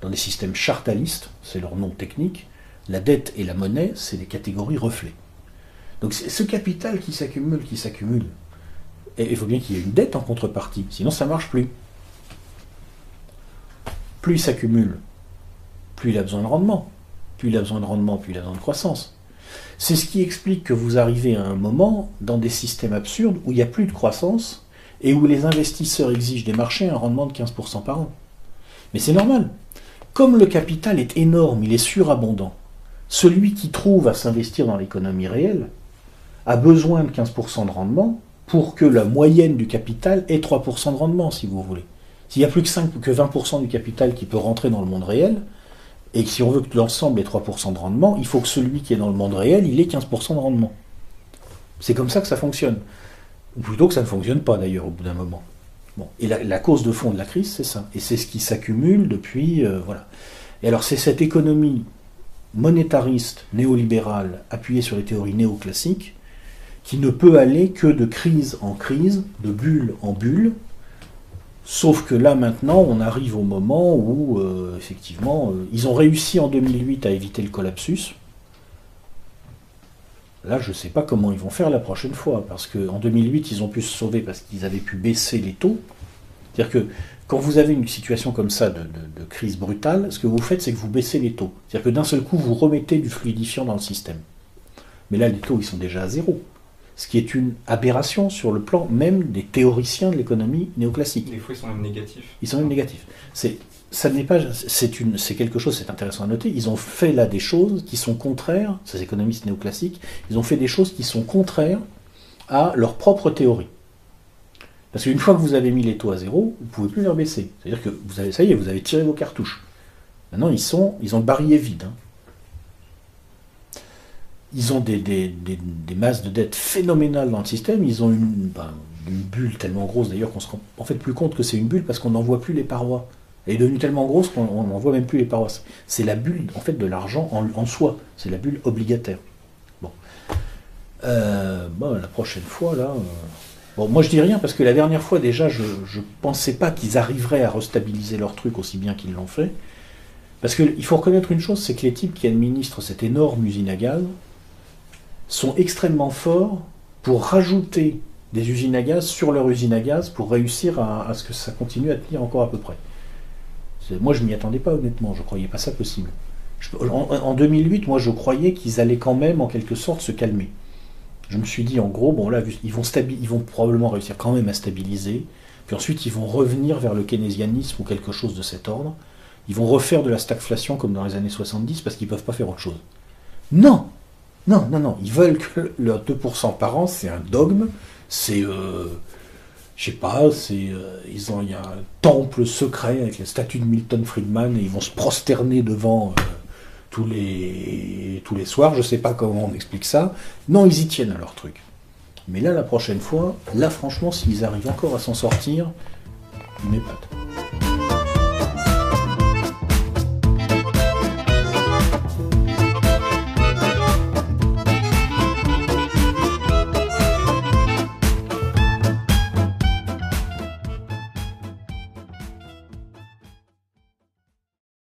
dans des systèmes chartalistes, c'est leur nom technique, la dette et la monnaie, c'est des catégories reflets. Donc ce capital qui s'accumule, qui s'accumule, et il faut bien qu'il y ait une dette en contrepartie, sinon ça ne marche plus. Plus il s'accumule, plus il a besoin de rendement. Plus il a besoin de rendement, plus il a besoin de croissance. C'est ce qui explique que vous arrivez à un moment dans des systèmes absurdes où il n'y a plus de croissance et où les investisseurs exigent des marchés un rendement de 15% par an. Mais c'est normal. Comme le capital est énorme, il est surabondant, celui qui trouve à s'investir dans l'économie réelle a besoin de 15% de rendement pour que la moyenne du capital ait 3% de rendement, si vous voulez. S'il n'y a plus que, 5, que 20% du capital qui peut rentrer dans le monde réel, et si on veut que l'ensemble ait 3% de rendement, il faut que celui qui est dans le monde réel, il ait 15% de rendement. C'est comme ça que ça fonctionne. Ou plutôt que ça ne fonctionne pas d'ailleurs au bout d'un moment. Et la, cause de fond de la crise, c'est ça. Et c'est ce qui s'accumule depuis. Euh, voilà. Et alors c'est cette économie monétariste, néolibérale, appuyée sur les théories néoclassiques, qui ne peut aller que de crise en crise, de bulle en bulle, Sauf que là maintenant, on arrive au moment où, euh, effectivement, euh, ils ont réussi en 2008 à éviter le collapsus. Là, je ne sais pas comment ils vont faire la prochaine fois, parce qu'en 2008, ils ont pu se sauver parce qu'ils avaient pu baisser les taux. C'est-à-dire que quand vous avez une situation comme ça de, crise brutale, ce que vous faites, c'est que vous baissez les taux. C'est-à-dire que d'un seul coup, vous remettez du fluidifiant dans le système. Mais là, les taux, ils sont déjà à zéro. Ce qui est une aberration sur le plan même des théoriciens de l'économie néoclassique. Des fois, ils sont même négatifs. Ils sont même négatifs. C'est, ça n'est pas, c'est une, c'est quelque chose, c'est intéressant à noter. Ils ont fait là des choses qui sont contraires, ces économistes néoclassiques, ils ont fait des choses qui sont contraires à leur propre théorie. Parce qu'une fois que vous avez mis les taux à zéro, vous ne pouvez plus les rebaisser. C'est-à-dire que vous avez, ça y est, vous avez tiré vos cartouches. Maintenant, ils, sont, ils ont le barillet vide. Hein. Ils ont des, des, masses de dettes phénoménales dans le système. Ils ont une, ben, une bulle tellement grosse d'ailleurs qu'on se rend en fait plus compte que c'est une bulle parce qu'on n'en voit plus les parois. Elle est devenue tellement grosse qu'on n'en voit même plus les parois. C'est la bulle en fait de l'argent en, soi. C'est la bulle obligataire. Bon. Euh, la prochaine fois là. Euh, bon, moi je dis rien parce que la dernière fois déjà je ne pensais pas qu'ils arriveraient à restabiliser leur truc aussi bien qu'ils l'ont fait. Parce qu'il faut reconnaître une chose, c'est que les types qui administrent cette énorme usine à gaz sont extrêmement forts pour rajouter des usines à gaz sur leur usine à gaz pour réussir à, ce que ça continue à tenir encore à peu près. Moi, je m'y attendais pas, honnêtement. Je croyais pas ça possible. en, 2008, moi, je croyais qu'ils allaient quand même, en quelque sorte, se calmer. Je me suis dit, en gros, bon, là, ils vont, ils vont probablement réussir quand même à stabiliser. Puis ensuite, ils vont revenir vers le keynésianisme ou quelque chose de cet ordre. Ils vont refaire de la stagflation comme dans les années 70 parce qu'ils ne peuvent pas faire autre chose. Non Non, non, non. Ils veulent que leur 2% par an, c'est un dogme. C'est. Euh, je sais pas, c'est. Euh, ils ont, il y a un temple secret avec la statue de Milton Friedman et ils vont se prosterner devant. Euh, tous les, tous les soirs, je sais pas comment on explique ça. Non, ils y tiennent à leur truc. Mais là, la prochaine fois, là, franchement, s'ils arrivent encore à s'en sortir, ils m'épatent.